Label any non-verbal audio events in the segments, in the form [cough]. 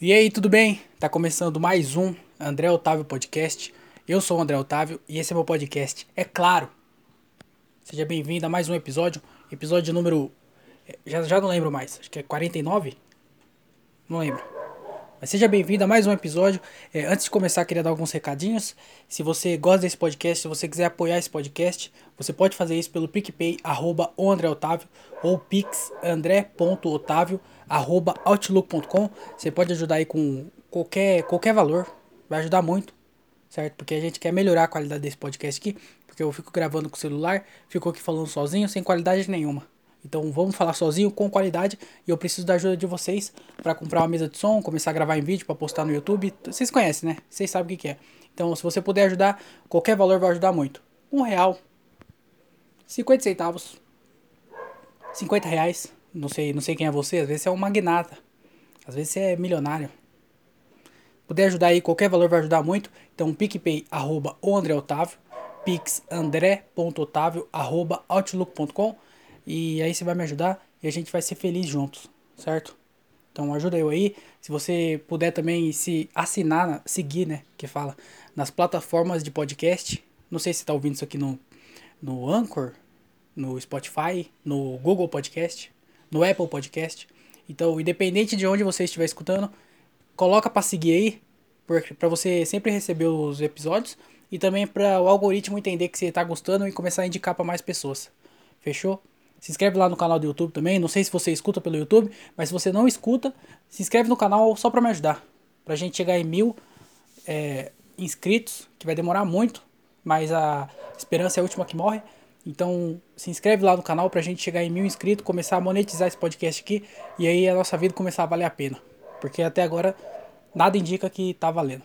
E aí, tudo bem? Tá começando mais um André Otávio Podcast. Eu sou o André Otávio e esse é meu podcast. É claro. Seja bem-vindo a mais um episódio. Episódio número. eh, Já, já não lembro mais. Acho que é 49? Não lembro. Mas seja bem-vindo a mais um episódio. É, antes de começar, queria dar alguns recadinhos. Se você gosta desse podcast, se você quiser apoiar esse podcast, você pode fazer isso pelo PicPay, arroba o André Otávio, ou pixandré.otávio, arroba outlook.com. Você pode ajudar aí com qualquer, qualquer valor. Vai ajudar muito, certo? Porque a gente quer melhorar a qualidade desse podcast aqui. Porque eu fico gravando com o celular, fico aqui falando sozinho, sem qualidade nenhuma. Então vamos falar sozinho, com qualidade. E eu preciso da ajuda de vocês para comprar uma mesa de som, começar a gravar em vídeo para postar no YouTube. Vocês conhecem, né? Vocês sabem o que, que é. Então, se você puder ajudar, qualquer valor vai ajudar muito. Um real, 50 centavos, 50 reais. Não sei, não sei quem é você. Às vezes você é um magnata. Às vezes você é milionário. Puder ajudar aí, qualquer valor vai ajudar muito. Então, PicPay, arroba o André Otávio, pixandré.otávio, arroba outlook.com. E aí você vai me ajudar e a gente vai ser feliz juntos, certo? Então ajuda eu aí. Se você puder também se assinar, seguir, né? Que fala, nas plataformas de podcast. Não sei se você tá ouvindo isso aqui no, no Anchor, no Spotify, no Google Podcast, no Apple Podcast. Então, independente de onde você estiver escutando, coloca para seguir aí, para você sempre receber os episódios e também para o algoritmo entender que você tá gostando e começar a indicar para mais pessoas. Fechou? Se inscreve lá no canal do YouTube também. Não sei se você escuta pelo YouTube, mas se você não escuta, se inscreve no canal só para me ajudar. Pra gente chegar em mil é, inscritos, que vai demorar muito, mas a esperança é a última que morre. Então se inscreve lá no canal pra gente chegar em mil inscritos, começar a monetizar esse podcast aqui e aí a nossa vida começar a valer a pena. Porque até agora nada indica que tá valendo.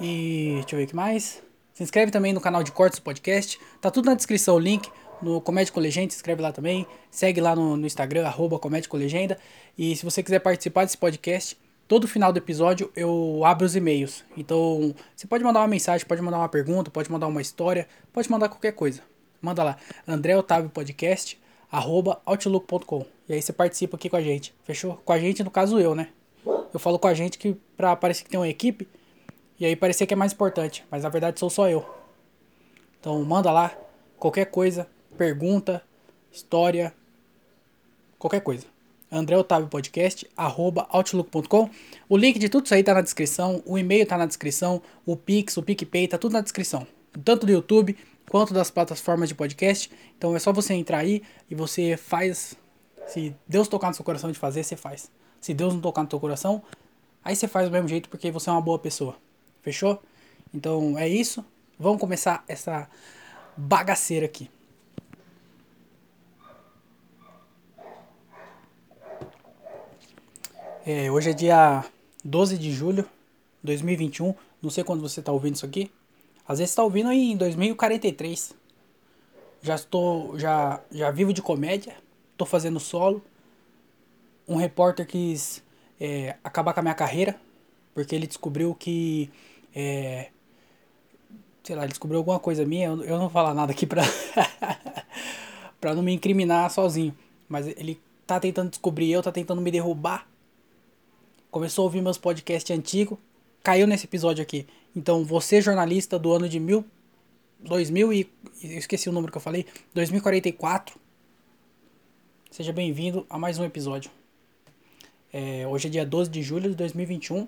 E deixa eu ver o que mais. Se inscreve também no canal de cortes do podcast. Tá tudo na descrição o link. No Comédia com Legenda, se inscreve lá também. Segue lá no, no Instagram, arroba Comédia com Legenda. E se você quiser participar desse podcast, todo final do episódio eu abro os e-mails. Então, você pode mandar uma mensagem, pode mandar uma pergunta, pode mandar uma história, pode mandar qualquer coisa. Manda lá, André Otávio Podcast, arroba outlook.com. E aí você participa aqui com a gente. Fechou? Com a gente, no caso eu, né? Eu falo com a gente que pra parecer que tem uma equipe. E aí parecer que é mais importante. Mas na verdade sou só eu. Então manda lá, qualquer coisa, pergunta, história, qualquer coisa. André Otávio Podcast, arroba outlook.com. O link de tudo isso aí tá na descrição, o e-mail tá na descrição, o Pix, o PicPay, tá tudo na descrição. Tanto do YouTube quanto das plataformas de podcast. Então é só você entrar aí e você faz. Se Deus tocar no seu coração de fazer, você faz. Se Deus não tocar no seu coração, aí você faz do mesmo jeito porque você é uma boa pessoa. Fechou? Então é isso. Vamos começar essa bagaceira aqui. É, hoje é dia 12 de julho de 2021. Não sei quando você está ouvindo isso aqui. Às vezes está ouvindo em 2043. Já estou, já, já vivo de comédia. Estou fazendo solo. Um repórter quis é, acabar com a minha carreira porque ele descobriu que é, sei lá, ele descobriu alguma coisa minha. Eu, eu não vou falar nada aqui pra [laughs] para não me incriminar sozinho, mas ele tá tentando descobrir eu, tá tentando me derrubar começou a ouvir meus podcasts antigos, caiu nesse episódio aqui. Então, você jornalista do ano de mil, 2000 e eu esqueci o número que eu falei, 2044. Seja bem-vindo a mais um episódio. É, hoje é dia 12 de julho de 2021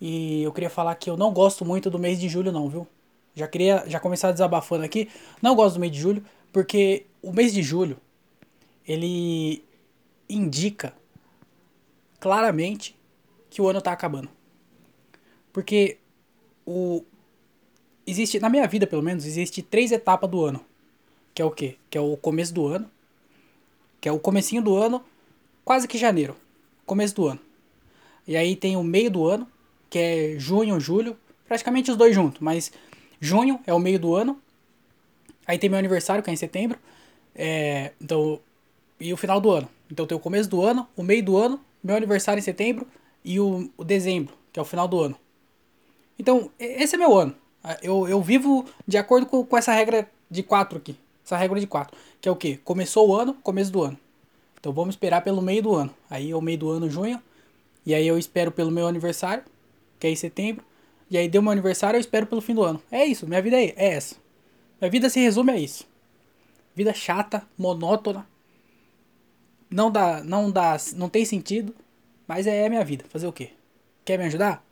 e eu queria falar que eu não gosto muito do mês de julho não, viu? Já queria já começar desabafando aqui. Não gosto do mês de julho porque o mês de julho ele indica claramente que o ano tá acabando. Porque o existe na minha vida, pelo menos, existe três etapas do ano. Que é o quê? Que é o começo do ano, que é o comecinho do ano, quase que janeiro, começo do ano. E aí tem o meio do ano, que é junho, julho, praticamente os dois juntos, mas junho é o meio do ano. Aí tem meu aniversário, que é em setembro. É, então, e o final do ano. Então tem o começo do ano, o meio do ano, meu aniversário em setembro e o, o dezembro, que é o final do ano. Então, esse é meu ano. Eu, eu vivo de acordo com, com essa regra de quatro aqui. Essa regra de quatro. Que é o quê? Começou o ano, começo do ano. Então vamos esperar pelo meio do ano. Aí é o meio do ano, junho. E aí eu espero pelo meu aniversário, que é em setembro. E aí deu meu aniversário, eu espero pelo fim do ano. É isso, minha vida é, é essa. Minha vida se resume a isso. Vida chata, monótona. Não dá, não dá, não tem sentido, mas é, é minha vida. Fazer o quê? Quer me ajudar?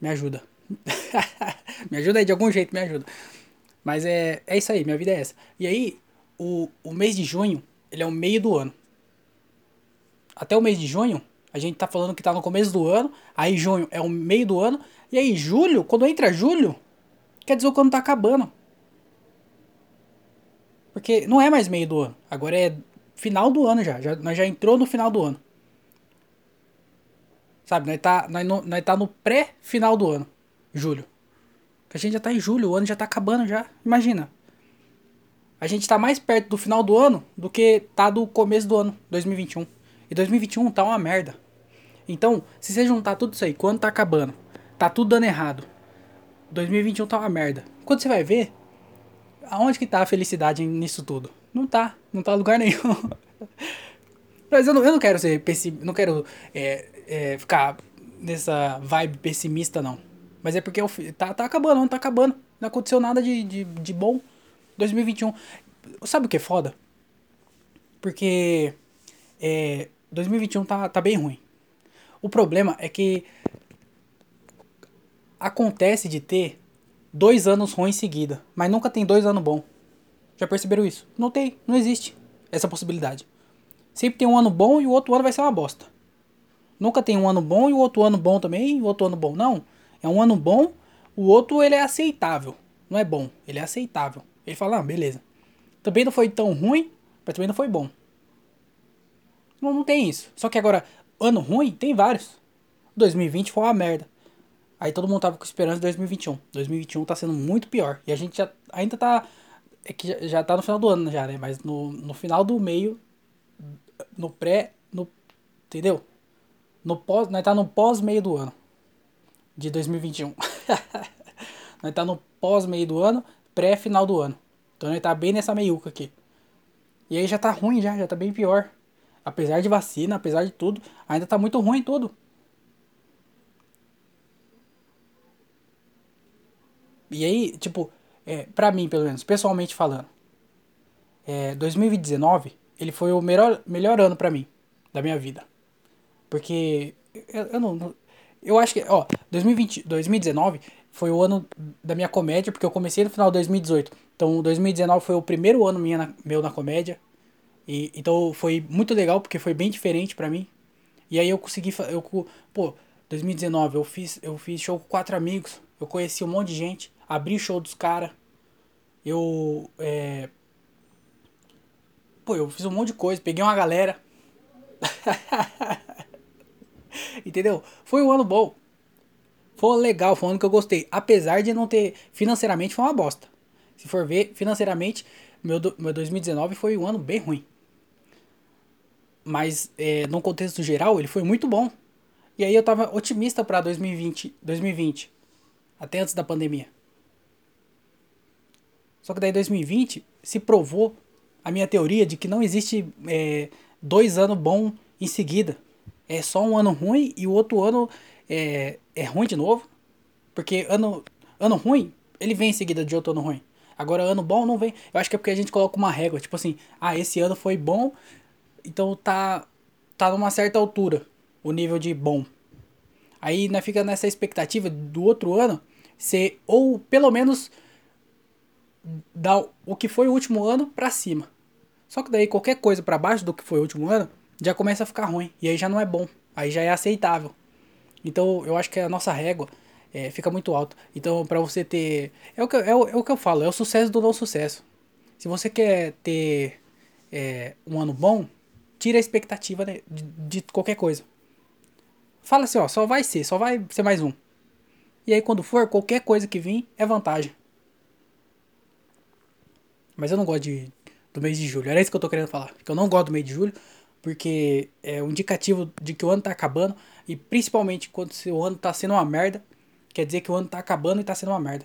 Me ajuda. [laughs] me ajuda aí de algum jeito, me ajuda. Mas é, é isso aí, minha vida é essa. E aí, o, o mês de junho, ele é o meio do ano. Até o mês de junho, a gente tá falando que tá no começo do ano, aí junho é o meio do ano, e aí julho, quando entra julho, quer dizer o ano tá acabando. Porque não é mais meio do ano, agora é final do ano já, já nós já entrou no final do ano. Sabe, nós tá, nós, nós tá no pré-final do ano, julho. A gente já tá em julho, o ano já tá acabando já. Imagina. A gente tá mais perto do final do ano do que tá do começo do ano, 2021. E 2021 tá uma merda. Então, se você juntar tudo isso aí, quando tá acabando, tá tudo dando errado. 2021 tá uma merda. Quando você vai ver, aonde que tá a felicidade nisso tudo? Não tá, não tá lugar nenhum. [laughs] Mas eu não, eu não quero ser pessimista, não quero é, é, ficar nessa vibe pessimista, não. Mas é porque eu, tá, tá acabando, não tá acabando. Não aconteceu nada de, de, de bom 2021. Sabe o que é foda? Porque é, 2021 tá, tá bem ruim. O problema é que acontece de ter dois anos ruins em seguida, mas nunca tem dois anos bons. Já perceberam isso? Não tem, não existe essa possibilidade. Sempre tem um ano bom e o outro ano vai ser uma bosta. Nunca tem um ano bom e o outro ano bom também e o outro ano bom. Não. É um ano bom, o outro ele é aceitável. Não é bom, ele é aceitável. Ele fala, ah, beleza. Também não foi tão ruim, mas também não foi bom. Não, não tem isso. Só que agora, ano ruim, tem vários. 2020 foi uma merda. Aí todo mundo tava com esperança de 2021. 2021 tá sendo muito pior. E a gente já ainda tá. É que já, já tá no final do ano já, né? Mas no, no final do meio. No pré. No, entendeu? No pós. Nós tá no pós-meio do ano. De 2021. [laughs] nós tá no pós-meio do ano, pré-final do ano. Então nós tá bem nessa meiuca aqui. E aí já tá ruim já, já tá bem pior. Apesar de vacina, apesar de tudo, ainda tá muito ruim tudo. E aí, tipo, é, pra mim, pelo menos, pessoalmente falando, é, 2019, ele foi o melhor, melhor ano pra mim, da minha vida. Porque eu, eu não, Eu acho que, ó, 2020, 2019 foi o ano da minha comédia, porque eu comecei no final de 2018. Então, 2019 foi o primeiro ano minha na, meu na comédia. E, então, foi muito legal, porque foi bem diferente pra mim. E aí eu consegui, eu, pô, 2019 eu fiz, eu fiz show com quatro amigos, eu conheci um monte de gente abri show dos caras. Eu. É... Pô, eu fiz um monte de coisa, peguei uma galera. [laughs] Entendeu? Foi um ano bom. Foi legal, foi um ano que eu gostei. Apesar de não ter. Financeiramente foi uma bosta. Se for ver, financeiramente, meu, meu 2019 foi um ano bem ruim. Mas, é, contexto geral, ele foi muito bom. E aí eu tava otimista pra 2020, 2020. Até antes da pandemia. Só que daí 2020 se provou a minha teoria de que não existe é, dois anos bons em seguida. É só um ano ruim e o outro ano é, é ruim de novo. Porque ano, ano ruim, ele vem em seguida de outro ano ruim. Agora, ano bom não vem. Eu acho que é porque a gente coloca uma régua. Tipo assim, ah, esse ano foi bom, então tá, tá numa certa altura o nível de bom. Aí né, fica nessa expectativa do outro ano ser, ou pelo menos da o que foi o último ano para cima. Só que daí qualquer coisa para baixo do que foi o último ano já começa a ficar ruim e aí já não é bom, aí já é aceitável. Então eu acho que a nossa régua é, fica muito alta. Então para você ter é o, que, é, o, é o que eu falo, é o sucesso do não sucesso. Se você quer ter é, um ano bom, tira a expectativa de, de, qualquer coisa. Fala assim, ó, só vai ser, só vai ser mais um. E aí quando for, qualquer coisa que vir é vantagem. Mas eu não gosto de, do mês de julho. Era isso que eu tô querendo falar. Que eu não gosto do mês de julho, porque é um indicativo de que o ano tá acabando. E principalmente quando o ano tá sendo uma merda, quer dizer que o ano tá acabando e tá sendo uma merda.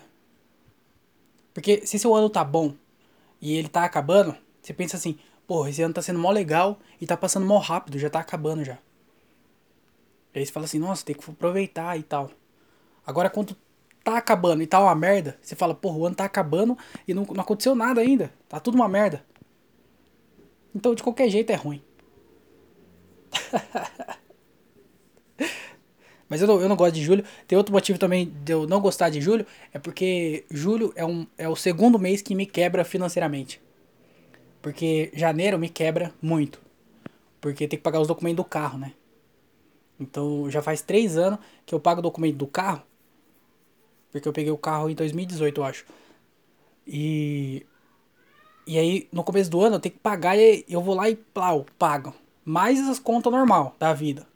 Porque se seu ano tá bom e ele tá acabando, você pensa assim, porra, esse ano tá sendo mó legal e tá passando mó rápido, já tá acabando já. E aí você fala assim, nossa, tem que aproveitar e tal. Agora quando tá acabando e tá uma merda, você fala, porra, o ano tá acabando e não, não aconteceu nada ainda. Tá tudo uma merda. Então de qualquer jeito é ruim. [laughs] Mas eu não, eu não gosto de julho. Tem outro motivo também de eu não gostar de julho, é porque julho é, um, é o segundo mês que me quebra financeiramente. Porque janeiro me quebra muito. Porque tem que pagar os documentos do carro, né? Então já faz três anos que eu pago o documento do carro. Porque eu peguei o carro em 2018, eu acho. E. E aí, no começo do ano, eu tenho que pagar e eu vou lá e plau, pago. Mais as contas normal da vida.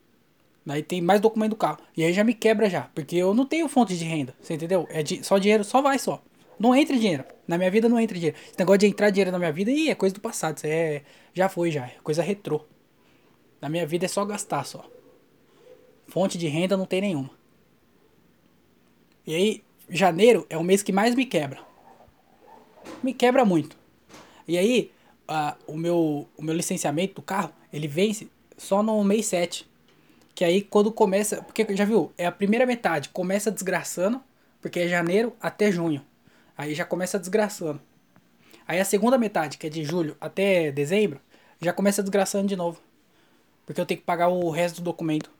Daí tem mais documento do carro. E aí já me quebra já. Porque eu não tenho fonte de renda. Você entendeu? É de, só dinheiro, só vai só. Não entra dinheiro. Na minha vida não entra dinheiro. Esse negócio de entrar dinheiro na minha vida, ih, é coisa do passado. Isso é. Já foi já. É coisa retrô. Na minha vida é só gastar só. Fonte de renda não tem nenhuma. E aí, janeiro é o mês que mais me quebra. Me quebra muito. E aí, uh, o, meu, o meu licenciamento do carro, ele vence só no mês 7. Que aí quando começa. Porque já viu? É a primeira metade. Começa desgraçando. Porque é janeiro até junho. Aí já começa desgraçando. Aí a segunda metade, que é de julho até dezembro, já começa desgraçando de novo. Porque eu tenho que pagar o resto do documento.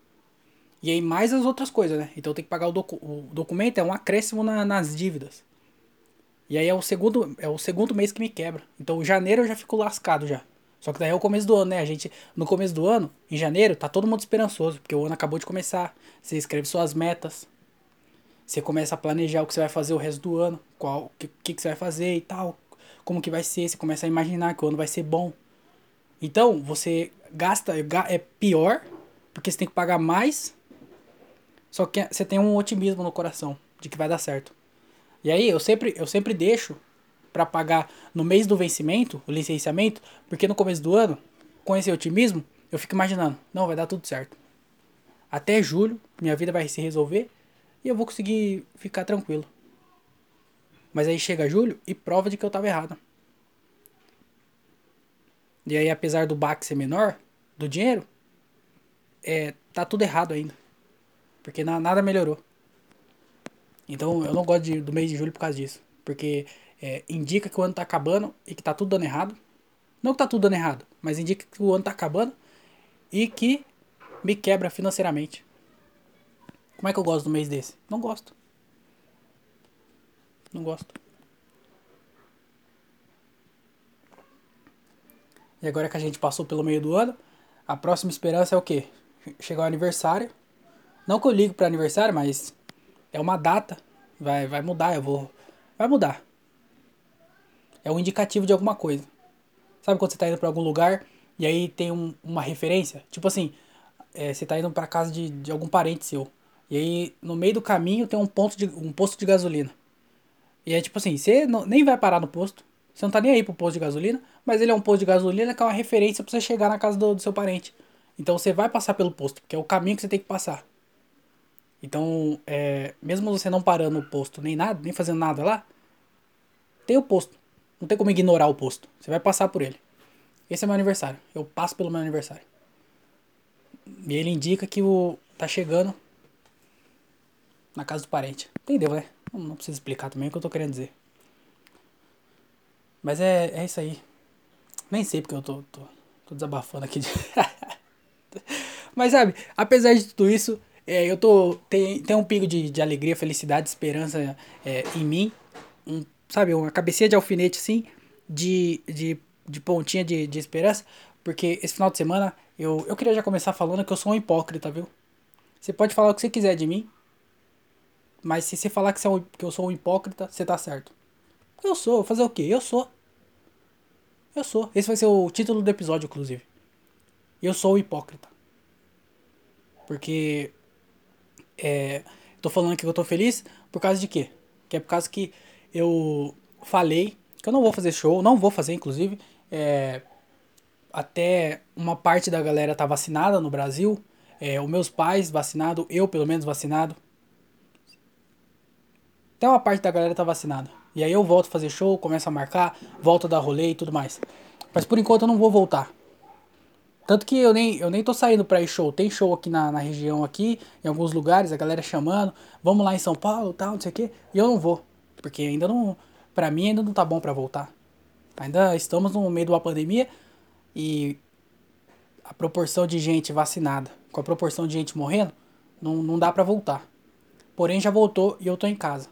E aí mais as outras coisas, né? Então eu tenho que pagar o, docu o documento, é um acréscimo na, nas dívidas. E aí é o segundo é o segundo mês que me quebra. Então janeiro eu já fico lascado já. Só que daí é o começo do ano, né? A gente, no começo do ano, em janeiro, tá todo mundo esperançoso, porque o ano acabou de começar. Você escreve suas metas. Você começa a planejar o que você vai fazer o resto do ano, qual que, que, que você vai fazer e tal, como que vai ser, você começa a imaginar que o ano vai ser bom. Então, você gasta, é pior, porque você tem que pagar mais, só que você tem um otimismo no coração de que vai dar certo. E aí, eu sempre, eu sempre deixo para pagar no mês do vencimento, o licenciamento, porque no começo do ano, com esse otimismo, eu fico imaginando, não, vai dar tudo certo. Até julho, minha vida vai se resolver e eu vou conseguir ficar tranquilo. Mas aí chega julho e prova de que eu tava errado. E aí, apesar do baque ser menor, do dinheiro, é, tá tudo errado ainda. Porque na, nada melhorou. Então eu não gosto de, do mês de julho por causa disso. Porque é, indica que o ano tá acabando e que tá tudo dando errado. Não que tá tudo dando errado, mas indica que o ano tá acabando e que me quebra financeiramente. Como é que eu gosto do mês desse? Não gosto. Não gosto. E agora que a gente passou pelo meio do ano, a próxima esperança é o quê? Chegar o aniversário. Não que eu ligo para aniversário, mas é uma data. Vai, vai mudar, eu vou. Vai mudar é um indicativo de alguma coisa. Sabe quando você está indo para algum lugar e aí tem um, uma referência? Tipo assim, é, você está indo para casa de, de algum parente seu. E aí no meio do caminho tem um ponto de um posto de gasolina. E é tipo assim, você não, nem vai parar no posto. Você não tá nem aí pro posto de gasolina, mas ele é um posto de gasolina que é uma referência para você chegar na casa do, do seu parente. Então você vai passar pelo posto, porque é o caminho que você tem que passar. Então, é, mesmo você não parando no posto nem nada, nem fazendo nada lá, tem o posto. Não tem como ignorar o posto. Você vai passar por ele. Esse é meu aniversário. Eu passo pelo meu aniversário. E ele indica que o tá chegando na casa do parente. Entendeu, né? Não, não precisa explicar também o que eu tô querendo dizer. Mas é, é isso aí. Nem sei porque eu tô, tô, tô desabafando aqui. De... [laughs] Mas sabe, apesar de tudo isso, é, eu tô. Tem, tem um pingo de, de alegria, felicidade, esperança é, em mim. Um sabe, uma cabecinha de alfinete assim, de, de, de pontinha de, de esperança, porque esse final de semana eu, eu queria já começar falando que eu sou um hipócrita, viu? Você pode falar o que você quiser de mim, mas se você falar que, você é um, que eu sou um hipócrita, você tá certo. Eu sou, fazer o quê? Eu sou. Eu sou. Esse vai ser o título do episódio, inclusive. Eu sou o hipócrita. Porque. É, tô falando que eu tô feliz por causa de quê? Que é por causa que eu falei que eu não vou fazer show, não vou fazer, inclusive. É, até uma parte da galera tá vacinada no Brasil. É, os meus pais vacinados, eu pelo menos vacinado. Até uma parte da galera tá vacinada. E aí eu volto a fazer show, começo a marcar, volto a dar rolê e tudo mais. Mas por enquanto eu não vou voltar. Tanto que eu nem, eu nem tô saindo pra ir show. Tem show aqui na, na região, aqui, em alguns lugares, a galera chamando, vamos lá em São Paulo, tal, não sei o quê. E eu não vou. Porque ainda não. Pra mim ainda não tá bom pra voltar. Ainda estamos no meio de uma pandemia e a proporção de gente vacinada com a proporção de gente morrendo, não, não dá pra voltar. Porém, já voltou e eu tô em casa.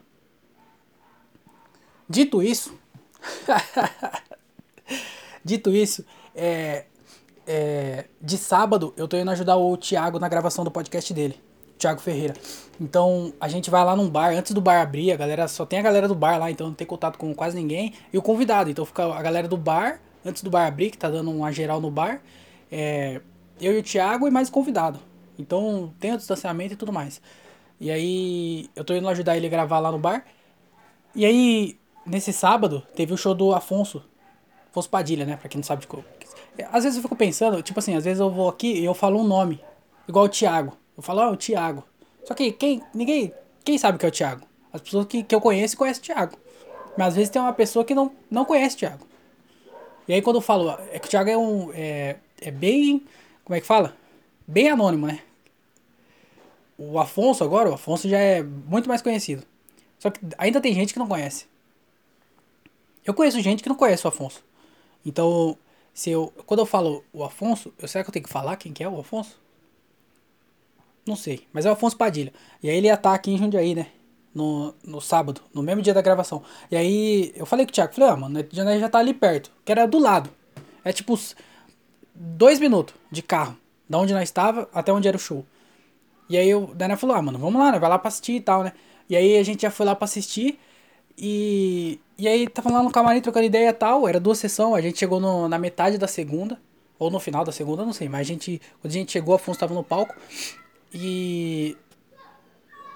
Dito isso. [laughs] dito isso, é, é, de sábado eu tô indo ajudar o Thiago na gravação do podcast dele. Thiago Ferreira. Então a gente vai lá num bar, antes do bar abrir, a galera só tem a galera do bar lá, então não tem contato com quase ninguém. E o convidado, então fica a galera do bar, antes do bar abrir, que tá dando uma geral no bar. É, eu e o Thiago e mais convidado. Então tem o distanciamento e tudo mais. E aí eu tô indo ajudar ele a gravar lá no bar. E aí, nesse sábado, teve o show do Afonso. Afonso Padilha, né? Pra quem não sabe de como. Às vezes eu fico pensando, tipo assim, às vezes eu vou aqui e eu falo um nome. Igual o Thiago. Eu falo, oh, o Thiago. Só que quem. Ninguém. Quem sabe que é o Thiago? As pessoas que, que eu conheço conhecem o Thiago. Mas às vezes tem uma pessoa que não, não conhece o Thiago. E aí quando eu falo, é que o Thiago é um. É, é bem. Como é que fala? Bem anônimo, né? O Afonso agora, o Afonso já é muito mais conhecido. Só que ainda tem gente que não conhece. Eu conheço gente que não conhece o Afonso. Então, se eu, quando eu falo o Afonso, eu, será que eu tenho que falar quem que é o Afonso? Não sei, mas é o Afonso Padilha. E aí ele ia estar aqui em Jundiaí, né? No, no sábado, no mesmo dia da gravação. E aí eu falei com o Thiago, falei, ah, mano, Jundiaí já tá ali perto, que era do lado. É tipo dois minutos de carro, da onde nós estava até onde era o show. E aí o Daniel falou, ah, mano, vamos lá, né? Vai lá pra assistir e tal, né? E aí a gente já foi lá pra assistir. E, e aí tava lá no camarim trocando ideia e tal. Era duas sessões, a gente chegou no, na metade da segunda. Ou no final da segunda, não sei. Mas a gente. Quando a gente chegou, Afonso tava no palco. E.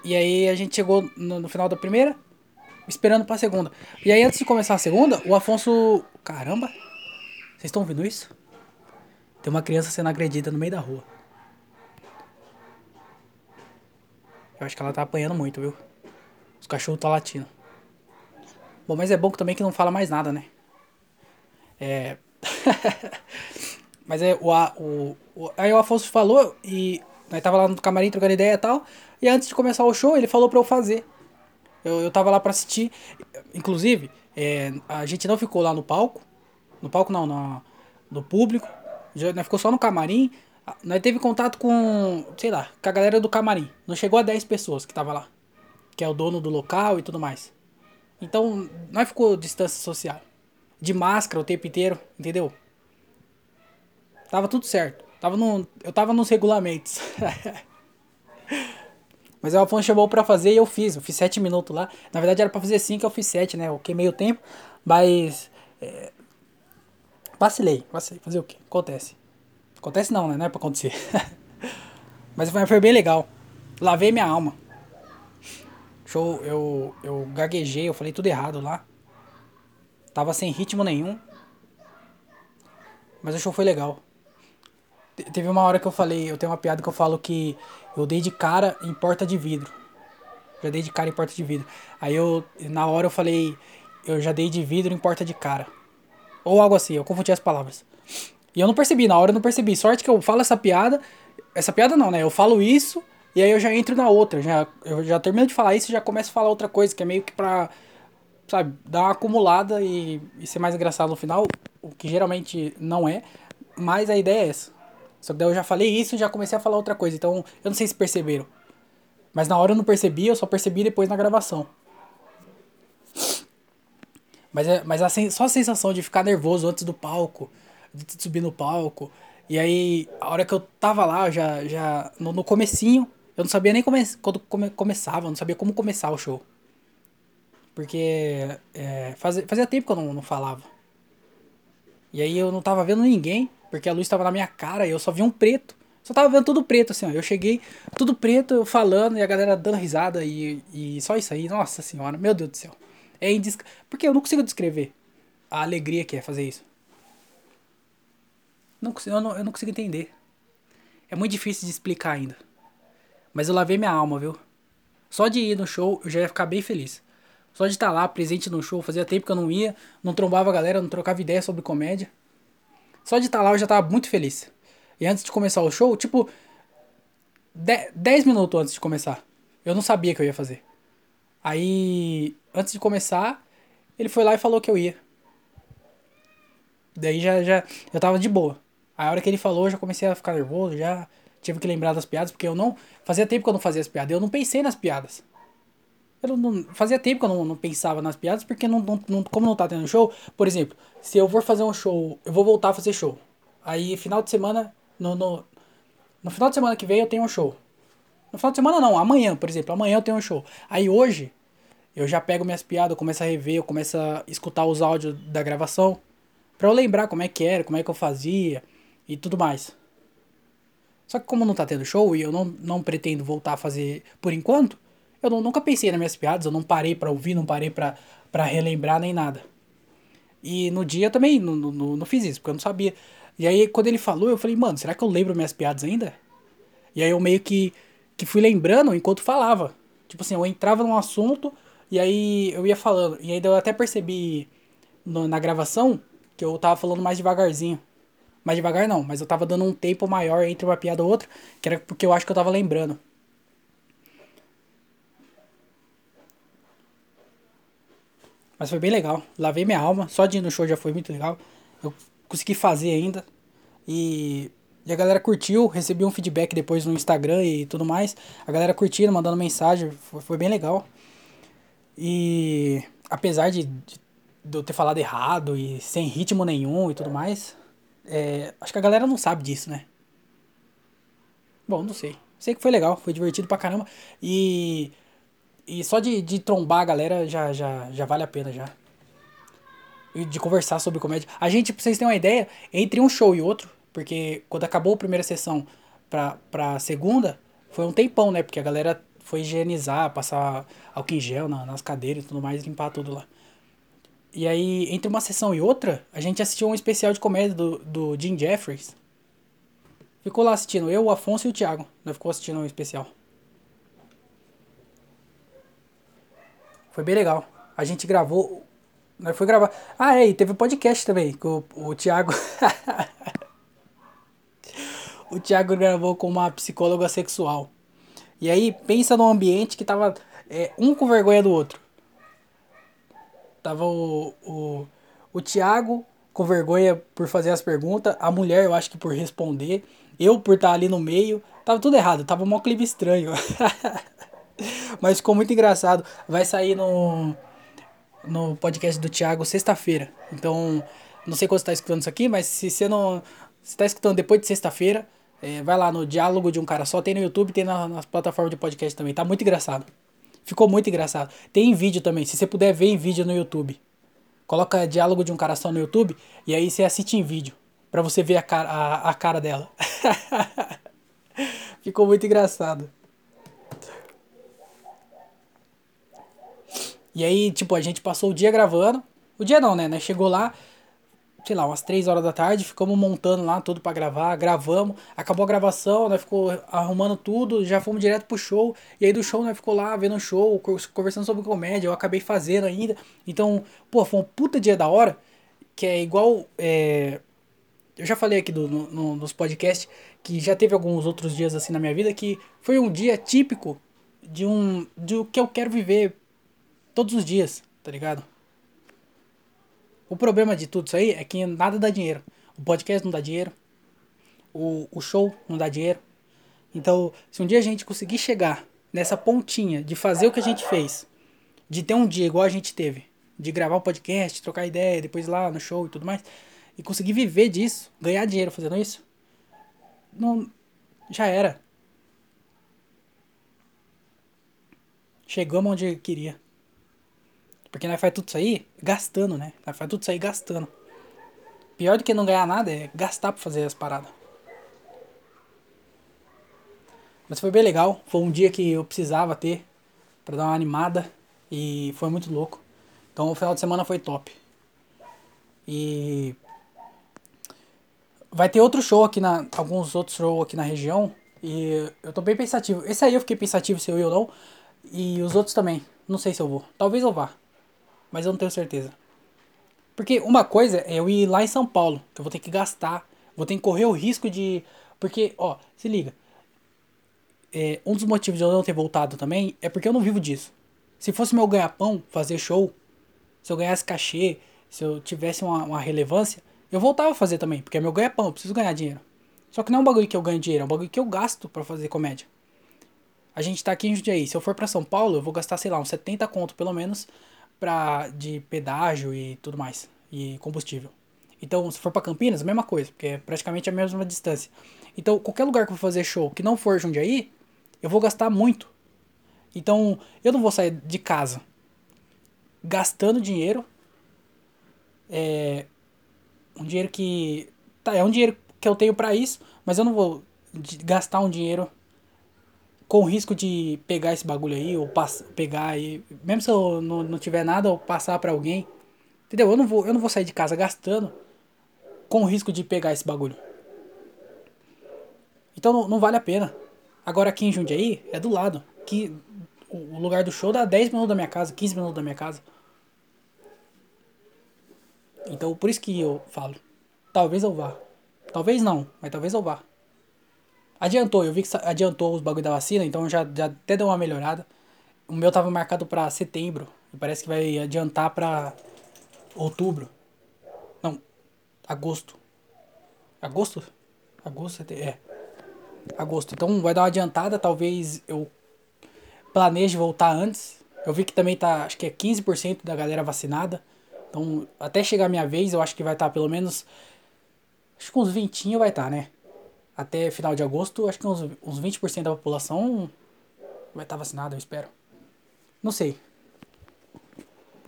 E aí a gente chegou no, no final da primeira, esperando pra segunda. E aí antes de começar a segunda, o Afonso. Caramba! Vocês estão ouvindo isso? Tem uma criança sendo agredida no meio da rua. Eu acho que ela tá apanhando muito, viu? Os cachorros tá latindo. Bom, mas é bom também que não fala mais nada, né? É. [laughs] mas é o, o, o. Aí o Afonso falou e. Nós tava lá no camarim trocando ideia e tal. E antes de começar o show, ele falou pra eu fazer. Eu, eu tava lá pra assistir. Inclusive, é, a gente não ficou lá no palco. No palco não, no, no público. Já, nós ficou só no camarim. Nós teve contato com, sei lá, com a galera do camarim. Não chegou a 10 pessoas que tava lá. Que é o dono do local e tudo mais. Então, nós ficou distância social. De máscara o tempo inteiro, entendeu? Tava tudo certo. Tava no, eu tava nos regulamentos. [laughs] Mas o Afonso chamou pra fazer e eu fiz. Eu fiz 7 minutos lá. Na verdade era pra fazer 5, eu fiz 7, né? Eu queimei o tempo. Mas. É, vacilei, vacilei. Fazer o quê? Acontece. Acontece não, né? Não é pra acontecer. [laughs] Mas foi bem legal. Lavei minha alma. Show, eu, eu gaguejei, eu falei tudo errado lá. Tava sem ritmo nenhum. Mas o show foi legal. Teve uma hora que eu falei, eu tenho uma piada que eu falo que eu dei de cara em porta de vidro. Já dei de cara em porta de vidro. Aí eu, na hora eu falei, eu já dei de vidro em porta de cara. Ou algo assim, eu confundi as palavras. E eu não percebi, na hora eu não percebi. Sorte que eu falo essa piada. Essa piada não, né? Eu falo isso e aí eu já entro na outra. Já, eu já termino de falar isso e já começo a falar outra coisa, que é meio que pra, sabe, dar uma acumulada e, e ser mais engraçado no final. O que geralmente não é. Mas a ideia é essa. Só que daí eu já falei isso e já comecei a falar outra coisa. Então, eu não sei se perceberam. Mas na hora eu não percebi, eu só percebi depois na gravação. Mas, é, mas a, só a sensação de ficar nervoso antes do palco de subir no palco. E aí, a hora que eu tava lá, já, já no, no comecinho, eu não sabia nem come, quando come, começava, não sabia como começar o show. Porque é, fazia, fazia tempo que eu não, não falava. E aí eu não tava vendo ninguém, porque a luz tava na minha cara e eu só via um preto. Só tava vendo tudo preto, assim, ó. Eu cheguei, tudo preto, eu falando e a galera dando risada e, e só isso aí. Nossa senhora, meu Deus do céu. É indesc... Porque eu não consigo descrever a alegria que é fazer isso. Não, eu, não, eu não consigo entender. É muito difícil de explicar ainda. Mas eu lavei minha alma, viu? Só de ir no show eu já ia ficar bem feliz. Só de estar lá presente no show, fazia tempo que eu não ia, não trombava a galera, não trocava ideia sobre comédia. Só de estar lá eu já estava muito feliz. E antes de começar o show, tipo, 10 minutos antes de começar, eu não sabia que eu ia fazer. Aí, antes de começar, ele foi lá e falou que eu ia. Daí já, já eu tava de boa. A hora que ele falou, eu já comecei a ficar nervoso, já tive que lembrar das piadas, porque eu não. Fazia tempo que eu não fazia as piadas, eu não pensei nas piadas. Eu não, fazia tempo que eu não, não pensava nas piadas, porque não, não, como não tá tendo show, por exemplo, se eu for fazer um show, eu vou voltar a fazer show. Aí, final de semana, no, no, no final de semana que vem eu tenho um show. No final de semana não, amanhã, por exemplo, amanhã eu tenho um show. Aí hoje, eu já pego minhas piadas, eu começo a rever, eu começo a escutar os áudios da gravação. Pra eu lembrar como é que era, como é que eu fazia e tudo mais. Só que como não tá tendo show e eu não, não pretendo voltar a fazer por enquanto, eu não, nunca pensei nas minhas piadas, eu não parei para ouvir, não parei pra relembrar nem nada. E no dia eu também não, não, não fiz isso, porque eu não sabia. E aí quando ele falou, eu falei, mano, será que eu lembro minhas piadas ainda? E aí eu meio que, que fui lembrando enquanto falava. Tipo assim, eu entrava num assunto e aí eu ia falando. E aí eu até percebi no, na gravação que eu tava falando mais devagarzinho. Mais devagar não, mas eu tava dando um tempo maior entre uma piada e outra, que era porque eu acho que eu tava lembrando. Mas foi bem legal. Lavei minha alma. Só de ir no show já foi muito legal. Eu consegui fazer ainda. E, e a galera curtiu. Recebi um feedback depois no Instagram e tudo mais. A galera curtindo, mandando mensagem. Foi, foi bem legal. E apesar de, de de eu ter falado errado e sem ritmo nenhum e tudo mais. É, acho que a galera não sabe disso, né? Bom, não sei. Sei que foi legal, foi divertido pra caramba. E. E só de, de trombar a galera já, já, já vale a pena já. E de conversar sobre comédia. A gente, pra vocês terem uma ideia, entre um show e outro, porque quando acabou a primeira sessão pra, pra segunda, foi um tempão, né? Porque a galera foi higienizar, passar álcool em gel na, nas cadeiras e tudo mais, limpar tudo lá. E aí, entre uma sessão e outra, a gente assistiu um especial de comédia do, do Jim Jeffries. Ficou lá assistindo, eu, o Afonso e o Thiago. Nós ficou assistindo um especial. Foi bem legal. A gente gravou. Nós foi gravar. Ah, é, e teve podcast também, com o, o Thiago. [laughs] o Thiago gravou com uma psicóloga sexual. E aí, pensa num ambiente que tava é, um com vergonha do outro. Tava o, o, o Thiago com vergonha por fazer as perguntas, a mulher eu acho que por responder, eu por estar ali no meio, tava tudo errado, tava um clima estranho. [laughs] Mas ficou muito engraçado. Vai sair no, no podcast do Thiago sexta-feira. Então, não sei quando você tá escutando isso aqui, mas se você não. Se tá escutando depois de sexta-feira, é, vai lá no Diálogo de um Cara Só, tem no YouTube, tem na, nas plataformas de podcast também. Tá muito engraçado. Ficou muito engraçado. Tem em vídeo também, se você puder ver em vídeo no YouTube. Coloca diálogo de um cara só no YouTube e aí você assiste em vídeo. Pra você ver a cara, a, a cara dela. [laughs] Ficou muito engraçado. E aí, tipo, a gente passou o dia gravando. O dia não, né? Chegou lá, sei lá, umas 3 horas da tarde, ficamos montando lá tudo para gravar, gravamos, acabou a gravação, nós ficou arrumando tudo, já fomos direto pro show, e aí do show nós ficou lá vendo o show, conversando sobre comédia, eu acabei fazendo ainda. Então, pô, foi um puta dia da hora, que é igual. É... Eu já falei aqui do, no, nos podcasts que já teve alguns outros dias assim na minha vida que foi um dia típico de um. de o que eu quero viver todos os dias, tá ligado? O problema de tudo isso aí é que nada dá dinheiro. O podcast não dá dinheiro. O, o show não dá dinheiro. Então, se um dia a gente conseguir chegar nessa pontinha de fazer o que a gente fez, de ter um dia igual a gente teve, de gravar um podcast, trocar ideia, depois lá no show e tudo mais, e conseguir viver disso, ganhar dinheiro fazendo isso, não já era. Chegamos onde queria. Porque nós faz tudo isso aí gastando, né? Nós faz tudo isso aí gastando. Pior do que não ganhar nada é gastar pra fazer as paradas. Mas foi bem legal. Foi um dia que eu precisava ter para dar uma animada. E foi muito louco. Então o final de semana foi top. E vai ter outro show aqui na. Alguns outros shows aqui na região. E eu tô bem pensativo. Esse aí eu fiquei pensativo se eu ia ou não. E os outros também. Não sei se eu vou. Talvez eu vá mas eu não tenho certeza. Porque uma coisa é eu ir lá em São Paulo, que eu vou ter que gastar, vou ter que correr o risco de Porque, ó, se liga. É, um dos motivos de eu não ter voltado também é porque eu não vivo disso. Se fosse meu ganha-pão fazer show, se eu ganhasse cachê, se eu tivesse uma, uma relevância, eu voltava a fazer também, porque é meu ganha-pão, eu preciso ganhar dinheiro. Só que não é um bagulho que eu ganho dinheiro, é um bagulho que eu gasto para fazer comédia. A gente tá aqui em Jundiaí, se eu for para São Paulo, eu vou gastar, sei lá, uns 70 conto pelo menos pra, de pedágio e tudo mais, e combustível. Então, se for para Campinas, a mesma coisa, porque é praticamente a mesma distância. Então, qualquer lugar que eu for fazer show que não for Jundiaí, eu vou gastar muito. Então, eu não vou sair de casa gastando dinheiro. É um dinheiro que tá, é um dinheiro que eu tenho para isso, mas eu não vou gastar um dinheiro com risco de pegar esse bagulho aí, ou pegar aí, mesmo se eu não, não tiver nada, ou passar para alguém. Entendeu? Eu não, vou, eu não vou sair de casa gastando com risco de pegar esse bagulho. Então não, não vale a pena. Agora aqui em Jundiaí é do lado. Que o lugar do show dá 10 minutos da minha casa, 15 minutos da minha casa. Então por isso que eu falo. Talvez eu vá. Talvez não, mas talvez eu vá. Adiantou, eu vi que adiantou os bagulho da vacina, então já, já até deu uma melhorada. O meu tava marcado pra setembro. E parece que vai adiantar pra outubro. Não, agosto. Agosto? Agosto, é. Agosto. Então vai dar uma adiantada, talvez eu planeje voltar antes. Eu vi que também tá, acho que é 15% da galera vacinada. Então, até chegar a minha vez, eu acho que vai estar tá pelo menos. Acho que uns 20 vai estar, tá, né? Até final de agosto, acho que uns, uns 20% da população vai estar tá vacinada, eu espero. Não sei.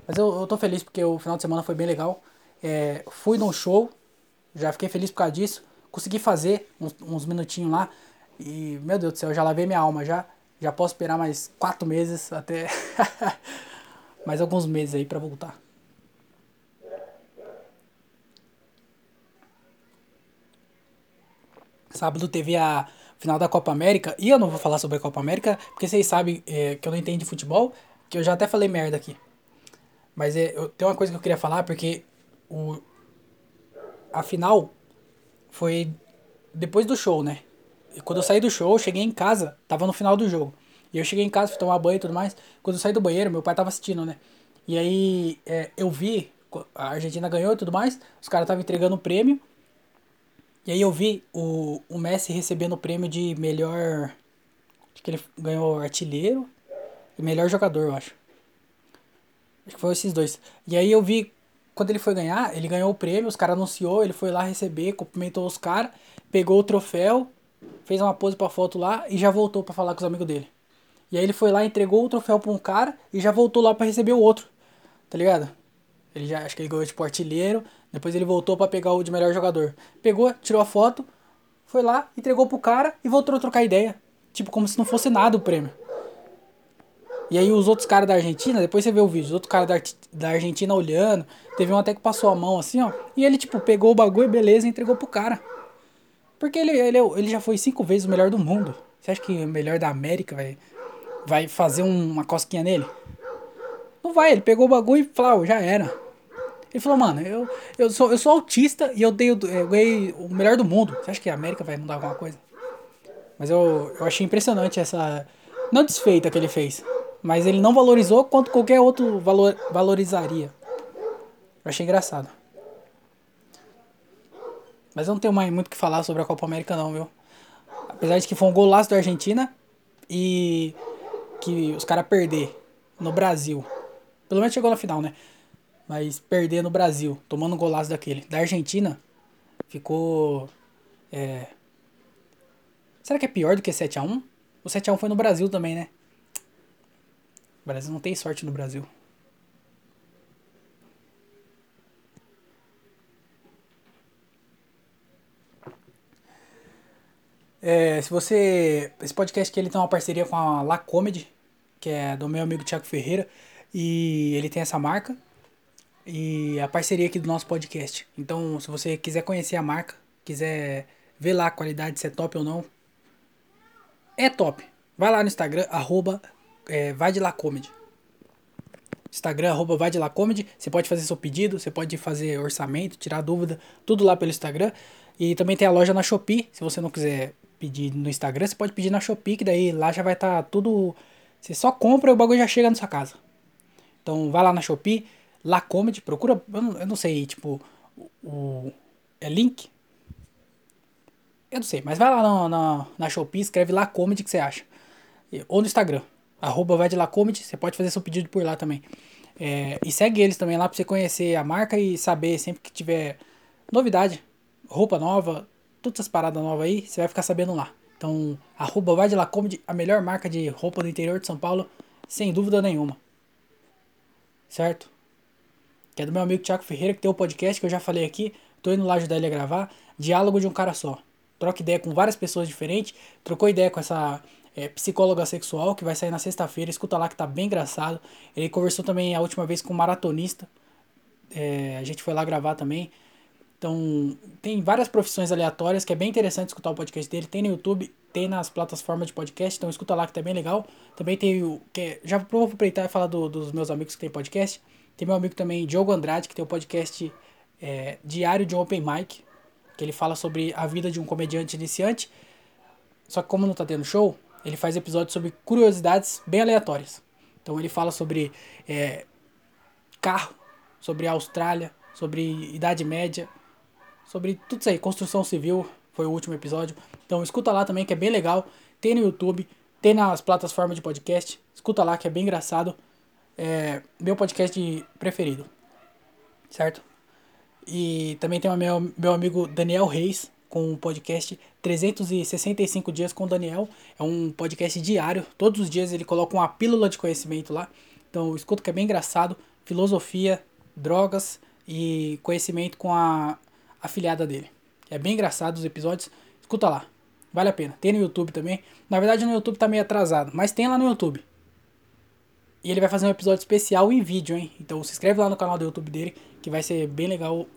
Mas eu, eu tô feliz porque o final de semana foi bem legal. É, fui num show, já fiquei feliz por causa disso. Consegui fazer uns, uns minutinhos lá. E, meu Deus do céu, já lavei minha alma já. Já posso esperar mais quatro meses até. [laughs] mais alguns meses aí para voltar. Sábado teve a final da Copa América. E eu não vou falar sobre a Copa América, porque vocês sabem é, que eu não entendo de futebol, que eu já até falei merda aqui. Mas é, eu, tem uma coisa que eu queria falar, porque o, a final foi depois do show, né? E quando eu saí do show, eu cheguei em casa, tava no final do jogo. E eu cheguei em casa, fui tomar banho e tudo mais. Quando eu saí do banheiro, meu pai tava assistindo, né? E aí é, eu vi, a Argentina ganhou e tudo mais, os caras estavam entregando o prêmio. E aí eu vi o, o Messi recebendo o prêmio de melhor. Acho que ele ganhou artilheiro e melhor jogador, eu acho. Acho que foi esses dois. E aí eu vi, quando ele foi ganhar, ele ganhou o prêmio, os caras anunciou, ele foi lá receber, cumprimentou os caras, pegou o troféu, fez uma pose pra foto lá e já voltou para falar com os amigos dele. E aí ele foi lá, entregou o troféu pra um cara e já voltou lá para receber o outro. Tá ligado? Ele já, acho que ele ganhou tipo artilheiro, depois ele voltou para pegar o de melhor jogador. Pegou, tirou a foto, foi lá, entregou pro cara e voltou a trocar ideia. Tipo, como se não fosse nada o prêmio. E aí os outros caras da Argentina, depois você vê o vídeo, os outros caras da, da Argentina olhando, teve um até que passou a mão assim, ó. E ele, tipo, pegou o bagulho, beleza, e entregou pro cara. Porque ele, ele, ele já foi cinco vezes o melhor do mundo. Você acha que o melhor da América vai, vai fazer um, uma cosquinha nele? Não vai, ele pegou o bagulho e falou, já era. Ele falou, mano, eu, eu, sou, eu sou autista e eu, dei, eu ganhei o melhor do mundo. Você acha que a América vai mudar alguma coisa? Mas eu, eu achei impressionante essa. Não desfeita que ele fez. Mas ele não valorizou quanto qualquer outro valor, valorizaria. Eu achei engraçado. Mas eu não tenho mais muito o que falar sobre a Copa América não, viu? Apesar de que foi um golaço da Argentina e que os caras perder no Brasil. Pelo menos chegou na final, né? Mas perder no Brasil, tomando um golaço daquele. Da Argentina, ficou. É... Será que é pior do que 7x1? O 7x1 foi no Brasil também, né? O Brasil não tem sorte no Brasil. É, se você. Esse podcast aqui ele tem uma parceria com a La Comedy, que é do meu amigo Thiago Ferreira. E ele tem essa marca e a parceria aqui do nosso podcast. Então, se você quiser conhecer a marca, quiser ver lá a qualidade, se é top ou não, é top. Vai lá no Instagram, arroba é, vai de lá comedy. Instagram, arroba vai de lá comedy. Você pode fazer seu pedido, você pode fazer orçamento, tirar dúvida, tudo lá pelo Instagram. E também tem a loja na Shopee. Se você não quiser pedir no Instagram, você pode pedir na Shopee, que daí lá já vai estar tá tudo. Você só compra e o bagulho já chega na sua casa. Então vai lá na Shopee, lá Comedy, procura. Eu não, eu não sei, tipo. O, é link? Eu não sei, mas vai lá na, na, na Shopee, escreve lá Comedy que você acha. Ou no Instagram. Arroba vai de lá Comedy, você pode fazer seu pedido por lá também. É, e segue eles também lá pra você conhecer a marca e saber sempre que tiver novidade, roupa nova, todas essas paradas novas aí, você vai ficar sabendo lá. Então, arroba vai de lá Comedy, a melhor marca de roupa do interior de São Paulo, sem dúvida nenhuma. Certo? Que é do meu amigo Thiago Ferreira, que tem o um podcast que eu já falei aqui. Tô indo lá ajudar ele a gravar. Diálogo de um cara só. Troca ideia com várias pessoas diferentes. Trocou ideia com essa é, psicóloga sexual, que vai sair na sexta-feira. Escuta lá que tá bem engraçado. Ele conversou também a última vez com um maratonista. É, a gente foi lá gravar também. Então, tem várias profissões aleatórias que é bem interessante escutar o podcast dele. Tem no YouTube, tem nas plataformas de podcast, então escuta lá que tá bem legal. Também tem o. Que, é, já vou aproveitar e falar do, dos meus amigos que tem podcast. Tem meu amigo também, Diogo Andrade, que tem o podcast é, Diário de Open Mic, que ele fala sobre a vida de um comediante iniciante. Só que como não tá tendo show, ele faz episódios sobre curiosidades bem aleatórias. Então ele fala sobre é, carro, sobre Austrália, sobre Idade Média, sobre tudo isso aí, construção civil, foi o último episódio. Então escuta lá também que é bem legal. Tem no YouTube, tem nas plataformas de podcast. Escuta lá que é bem engraçado. É meu podcast preferido. Certo? E também tem o meu, meu amigo Daniel Reis, com o podcast 365 Dias com Daniel. É um podcast diário. Todos os dias ele coloca uma pílula de conhecimento lá. Então escuta que é bem engraçado. Filosofia, drogas e conhecimento com a afiliada dele. É bem engraçado os episódios. Escuta lá. Vale a pena. Tem no YouTube também. Na verdade no YouTube tá meio atrasado, mas tem lá no YouTube. E ele vai fazer um episódio especial em vídeo, hein? Então se inscreve lá no canal do YouTube dele, que vai ser bem legal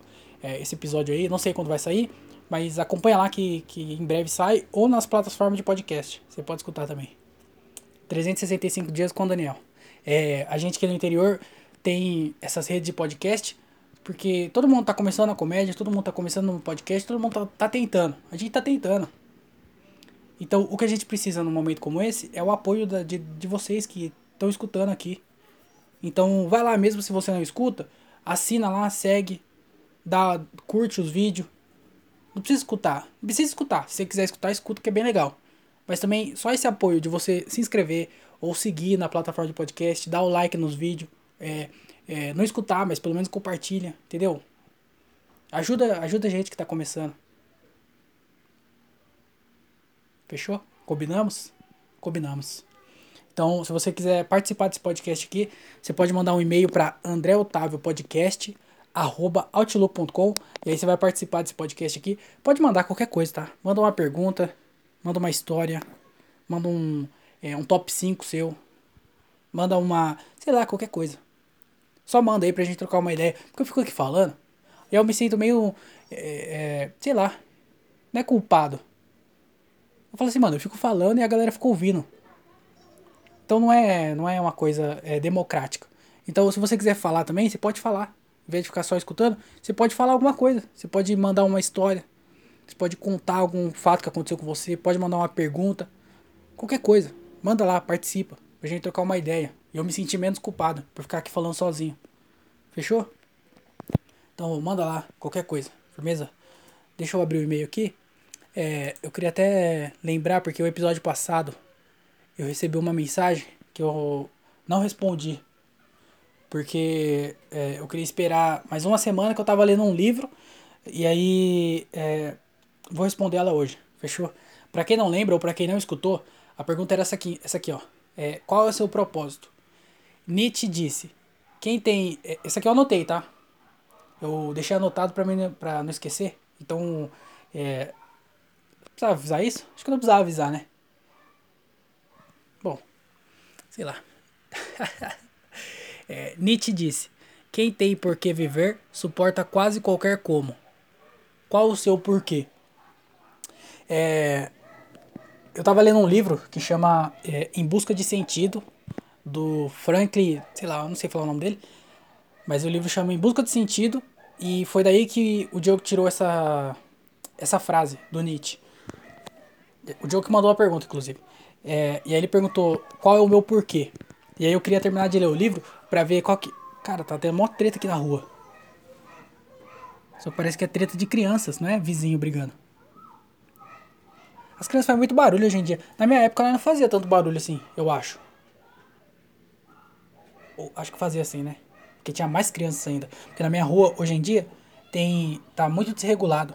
é, esse episódio aí. Não sei quando vai sair, mas acompanha lá que, que em breve sai, ou nas plataformas de podcast. Você pode escutar também. 365 dias com o Daniel. É, a gente aqui no interior tem essas redes de podcast porque todo mundo tá começando a comédia, todo mundo tá começando no podcast, todo mundo tá, tá tentando. A gente tá tentando. Então, o que a gente precisa num momento como esse é o apoio da, de, de vocês que estão escutando aqui. Então, vai lá mesmo se você não escuta, assina lá, segue, dá, curte os vídeos. Não precisa escutar, não precisa escutar. Se você quiser escutar, escuta que é bem legal. Mas também só esse apoio de você se inscrever ou seguir na plataforma de podcast, dar o like nos vídeos, é, é, não escutar, mas pelo menos compartilha, entendeu? Ajuda, ajuda a gente que tá começando. Fechou? Combinamos? Combinamos. Então, se você quiser participar desse podcast aqui, você pode mandar um e-mail para andreotaviopodcast@outlook.com e aí você vai participar desse podcast aqui. Pode mandar qualquer coisa, tá? Manda uma pergunta, manda uma história, manda um, é, um top 5 seu, manda uma, sei lá, qualquer coisa. Só manda aí pra gente trocar uma ideia. Porque eu fico aqui falando. E eu me sinto meio. É, é, sei lá. Não é culpado. Eu falo assim, mano, eu fico falando e a galera fica ouvindo. Então não é, não é uma coisa é, democrática. Então se você quiser falar também, você pode falar. Em vez de ficar só escutando, você pode falar alguma coisa. Você pode mandar uma história. Você pode contar algum fato que aconteceu com você. Pode mandar uma pergunta. Qualquer coisa. Manda lá, participa. Pra gente trocar uma ideia. E eu me senti menos culpado por ficar aqui falando sozinho. Fechou? Então manda lá, qualquer coisa. Firmeza? Deixa eu abrir o e-mail aqui. É, eu queria até lembrar, porque o episódio passado eu recebi uma mensagem que eu não respondi. Porque é, eu queria esperar mais uma semana que eu tava lendo um livro. E aí é, vou responder ela hoje. Fechou? Pra quem não lembra ou pra quem não escutou, a pergunta era essa aqui, essa aqui ó. É, qual é o seu propósito? Nietzsche disse: quem tem. É, esse aqui eu anotei, tá? Eu deixei anotado pra, mim, pra não esquecer. Então. É, precisava avisar isso? Acho que não precisava avisar, né? Sei lá. [laughs] é, Nietzsche disse: Quem tem por que viver suporta quase qualquer como. Qual o seu porquê? É, eu tava lendo um livro que chama é, Em Busca de Sentido do Franklin, sei lá, eu não sei falar o nome dele, mas o livro chama Em Busca de Sentido e foi daí que o Diogo tirou essa essa frase do Nietzsche. O Joe que mandou a pergunta, inclusive. É, e aí ele perguntou qual é o meu porquê. E aí eu queria terminar de ler o livro pra ver qual que. Cara, tá tendo mó treta aqui na rua. Só parece que é treta de crianças, não é vizinho brigando. As crianças fazem muito barulho hoje em dia. Na minha época ela não fazia tanto barulho assim, eu acho. Ou, acho que fazia assim, né? Porque tinha mais crianças ainda. Porque na minha rua, hoje em dia, tem. tá muito desregulado.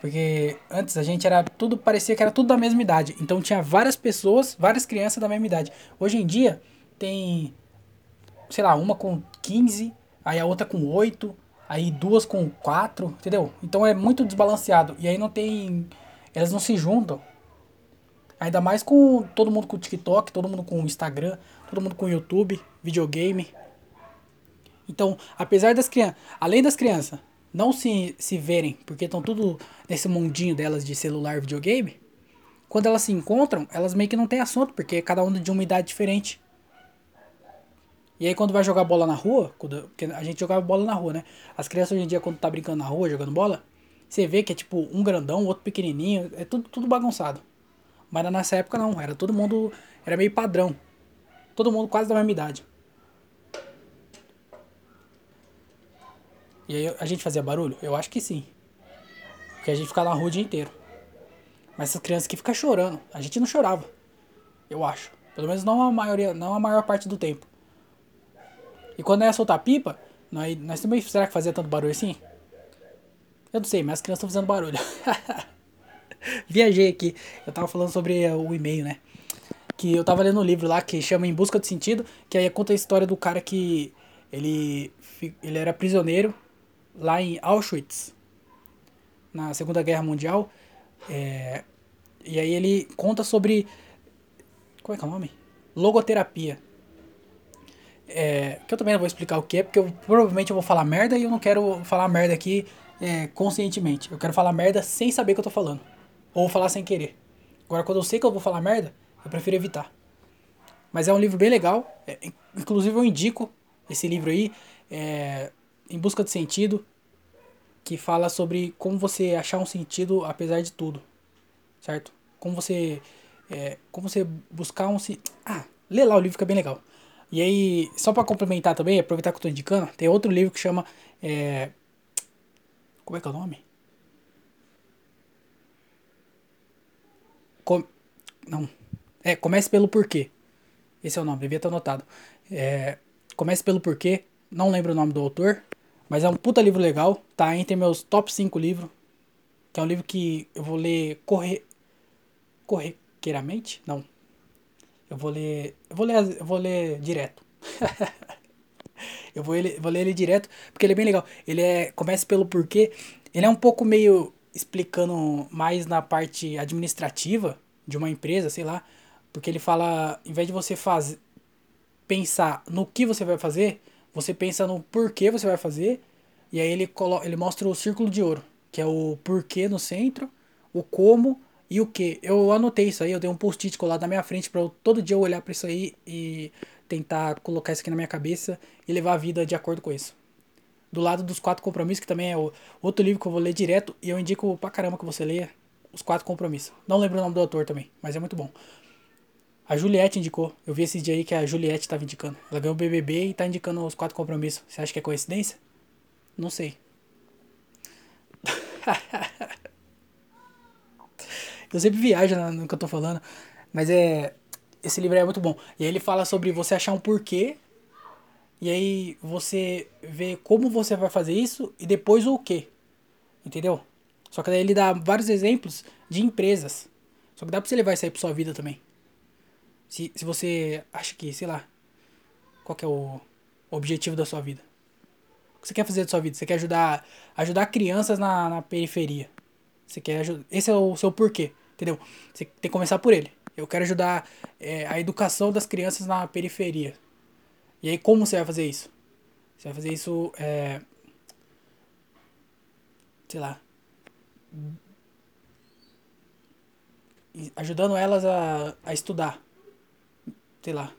Porque antes a gente era tudo, parecia que era tudo da mesma idade. Então tinha várias pessoas, várias crianças da mesma idade. Hoje em dia tem, sei lá, uma com 15, aí a outra com 8, aí duas com 4, entendeu? Então é muito desbalanceado. E aí não tem. Elas não se juntam. Ainda mais com todo mundo com TikTok, todo mundo com Instagram, todo mundo com YouTube, videogame. Então, apesar das crianças, além das crianças não se, se verem, porque estão tudo nesse mundinho delas de celular, videogame, quando elas se encontram, elas meio que não têm assunto, porque cada uma de uma idade diferente. E aí quando vai jogar bola na rua, quando, porque a gente jogava bola na rua, né? As crianças hoje em dia, quando tá brincando na rua, jogando bola, você vê que é tipo um grandão, outro pequenininho, é tudo, tudo bagunçado. Mas nessa época não, era todo mundo, era meio padrão. Todo mundo quase da mesma idade. E aí a gente fazia barulho? Eu acho que sim. Porque a gente ficava na rua o dia inteiro. Mas essas crianças que ficam chorando, a gente não chorava. Eu acho. Pelo menos não a maioria, não a maior parte do tempo. E quando ia soltar pipa, nós, nós também será que fazia tanto barulho assim? Eu não sei, mas as crianças estão fazendo barulho. [laughs] Viajei aqui. Eu tava falando sobre o e-mail, né? Que eu tava lendo um livro lá que chama Em Busca de Sentido, que aí conta a história do cara que ele, ele era prisioneiro lá em Auschwitz, na Segunda Guerra Mundial. É, e aí ele conta sobre. Como é que é o nome? Logoterapia. É, que eu também não vou explicar o que é, porque eu, provavelmente eu vou falar merda e eu não quero falar merda aqui é, conscientemente. Eu quero falar merda sem saber o que eu tô falando. Ou falar sem querer. Agora, quando eu sei que eu vou falar merda, eu prefiro evitar. Mas é um livro bem legal. É, inclusive, eu indico esse livro aí. É, em Busca de Sentido, que fala sobre como você achar um sentido apesar de tudo, certo? Como você, é, como você buscar um ah, lê lá o livro fica bem legal. E aí, só para complementar também, aproveitar que eu tô indicando, tem outro livro que chama é, como é que é o nome? Com, não, é comece pelo porquê. Esse é o nome, devia ter anotado. É, comece pelo porquê. Não lembro o nome do autor, mas é um puta livro legal, tá entre meus top 5 livros. Que é um livro que eu vou ler corre... corriqueiramente? Não. Eu vou ler. Eu vou ler, eu vou ler direto. [laughs] eu vou, ele, vou ler ele direto, porque ele é bem legal. Ele é. Começa pelo porquê. Ele é um pouco meio explicando mais na parte administrativa de uma empresa, sei lá. Porque ele fala, em vez de você fazer pensar no que você vai fazer, você pensa no porquê você vai fazer, e aí ele, coloca, ele mostra o círculo de ouro, que é o porquê no centro, o como e o que. Eu anotei isso aí, eu dei um post-it colado na minha frente para todo dia eu olhar para isso aí e tentar colocar isso aqui na minha cabeça e levar a vida de acordo com isso. Do lado dos quatro compromissos, que também é outro livro que eu vou ler direto, e eu indico pra caramba que você leia os quatro compromissos. Não lembro o nome do autor também, mas é muito bom. A Juliette indicou. Eu vi esse dia aí que a Juliette estava indicando. Ela ganhou o BBB e tá indicando os quatro compromissos. Você acha que é coincidência? Não sei. [laughs] eu sempre viajo no que eu tô falando. Mas é. Esse livro é muito bom. E aí ele fala sobre você achar um porquê. E aí você vê como você vai fazer isso e depois o quê. Entendeu? Só que daí ele dá vários exemplos de empresas. Só que dá pra você levar isso aí pra sua vida também. Se, se você acha que, sei lá, qual é o objetivo da sua vida? O que você quer fazer da sua vida? Você quer ajudar, ajudar crianças na, na periferia. Você quer ajudar. Esse é o seu porquê, entendeu? Você tem que começar por ele. Eu quero ajudar é, a educação das crianças na periferia. E aí, como você vai fazer isso? Você vai fazer isso, é, sei lá, ajudando elas a, a estudar. Sei lá.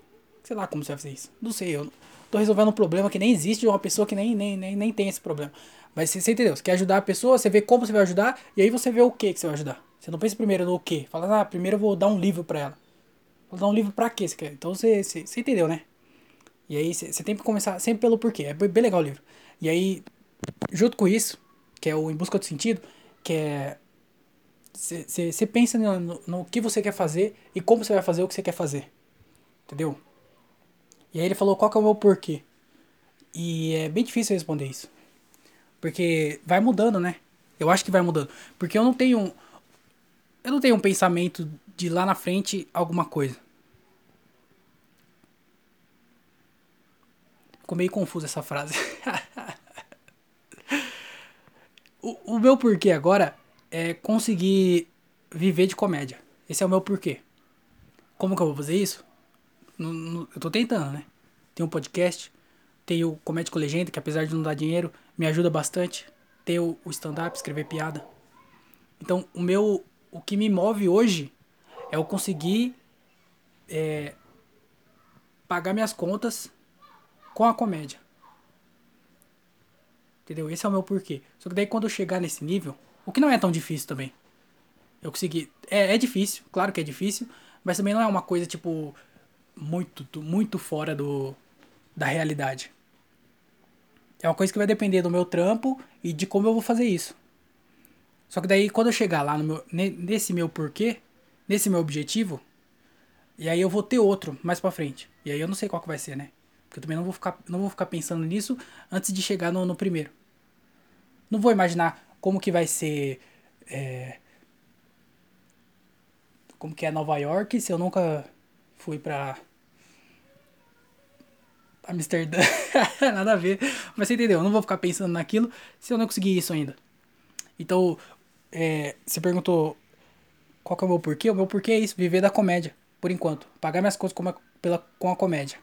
Sei lá como você vai fazer isso. Não sei, eu tô resolvendo um problema que nem existe de uma pessoa que nem, nem, nem, nem tem esse problema. Vai ser, você entendeu? Você quer ajudar a pessoa, você vê como você vai ajudar, e aí você vê o que que você vai ajudar. Você não pensa primeiro no que. Fala, ah, primeiro eu vou dar um livro pra ela. Vou dar um livro pra quê? Você quer? Então você, você, você entendeu, né? E aí você, você tem que começar sempre pelo porquê. É bem legal o livro. E aí, junto com isso, que é o Em Busca do Sentido, que é. Você pensa no, no, no que você quer fazer e como você vai fazer o que você quer fazer. Entendeu? E aí ele falou qual que é o meu porquê. E é bem difícil responder isso. Porque vai mudando, né? Eu acho que vai mudando. Porque eu não tenho. Eu não tenho um pensamento de lá na frente alguma coisa. Ficou meio confuso essa frase. [laughs] o, o meu porquê agora é conseguir viver de comédia. Esse é o meu porquê. Como que eu vou fazer isso? No, no, eu tô tentando, né? Tem um podcast, tem o Comédia com Legenda, que apesar de não dar dinheiro, me ajuda bastante. Tem o, o stand-up, escrever piada. Então, o meu. O que me move hoje é eu conseguir é, pagar minhas contas com a comédia. Entendeu? Esse é o meu porquê. Só que daí quando eu chegar nesse nível, o que não é tão difícil também. Eu consegui. É, é difícil, claro que é difícil, mas também não é uma coisa tipo muito, muito fora do, da realidade. É uma coisa que vai depender do meu trampo e de como eu vou fazer isso. Só que daí quando eu chegar lá meu, nesse meu porquê, nesse meu objetivo, e aí eu vou ter outro mais para frente. E aí eu não sei qual que vai ser, né? Porque eu também não vou ficar, não vou ficar pensando nisso antes de chegar no, no primeiro. Não vou imaginar como que vai ser. É, como que é Nova York se eu nunca fui pra. Amsterdã. [laughs] Nada a ver. Mas você entendeu? Eu não vou ficar pensando naquilo se eu não conseguir isso ainda. Então, é, você perguntou qual que é o meu porquê? O meu porquê é isso, viver da comédia, por enquanto. Pagar minhas coisas com a, pela, com a comédia.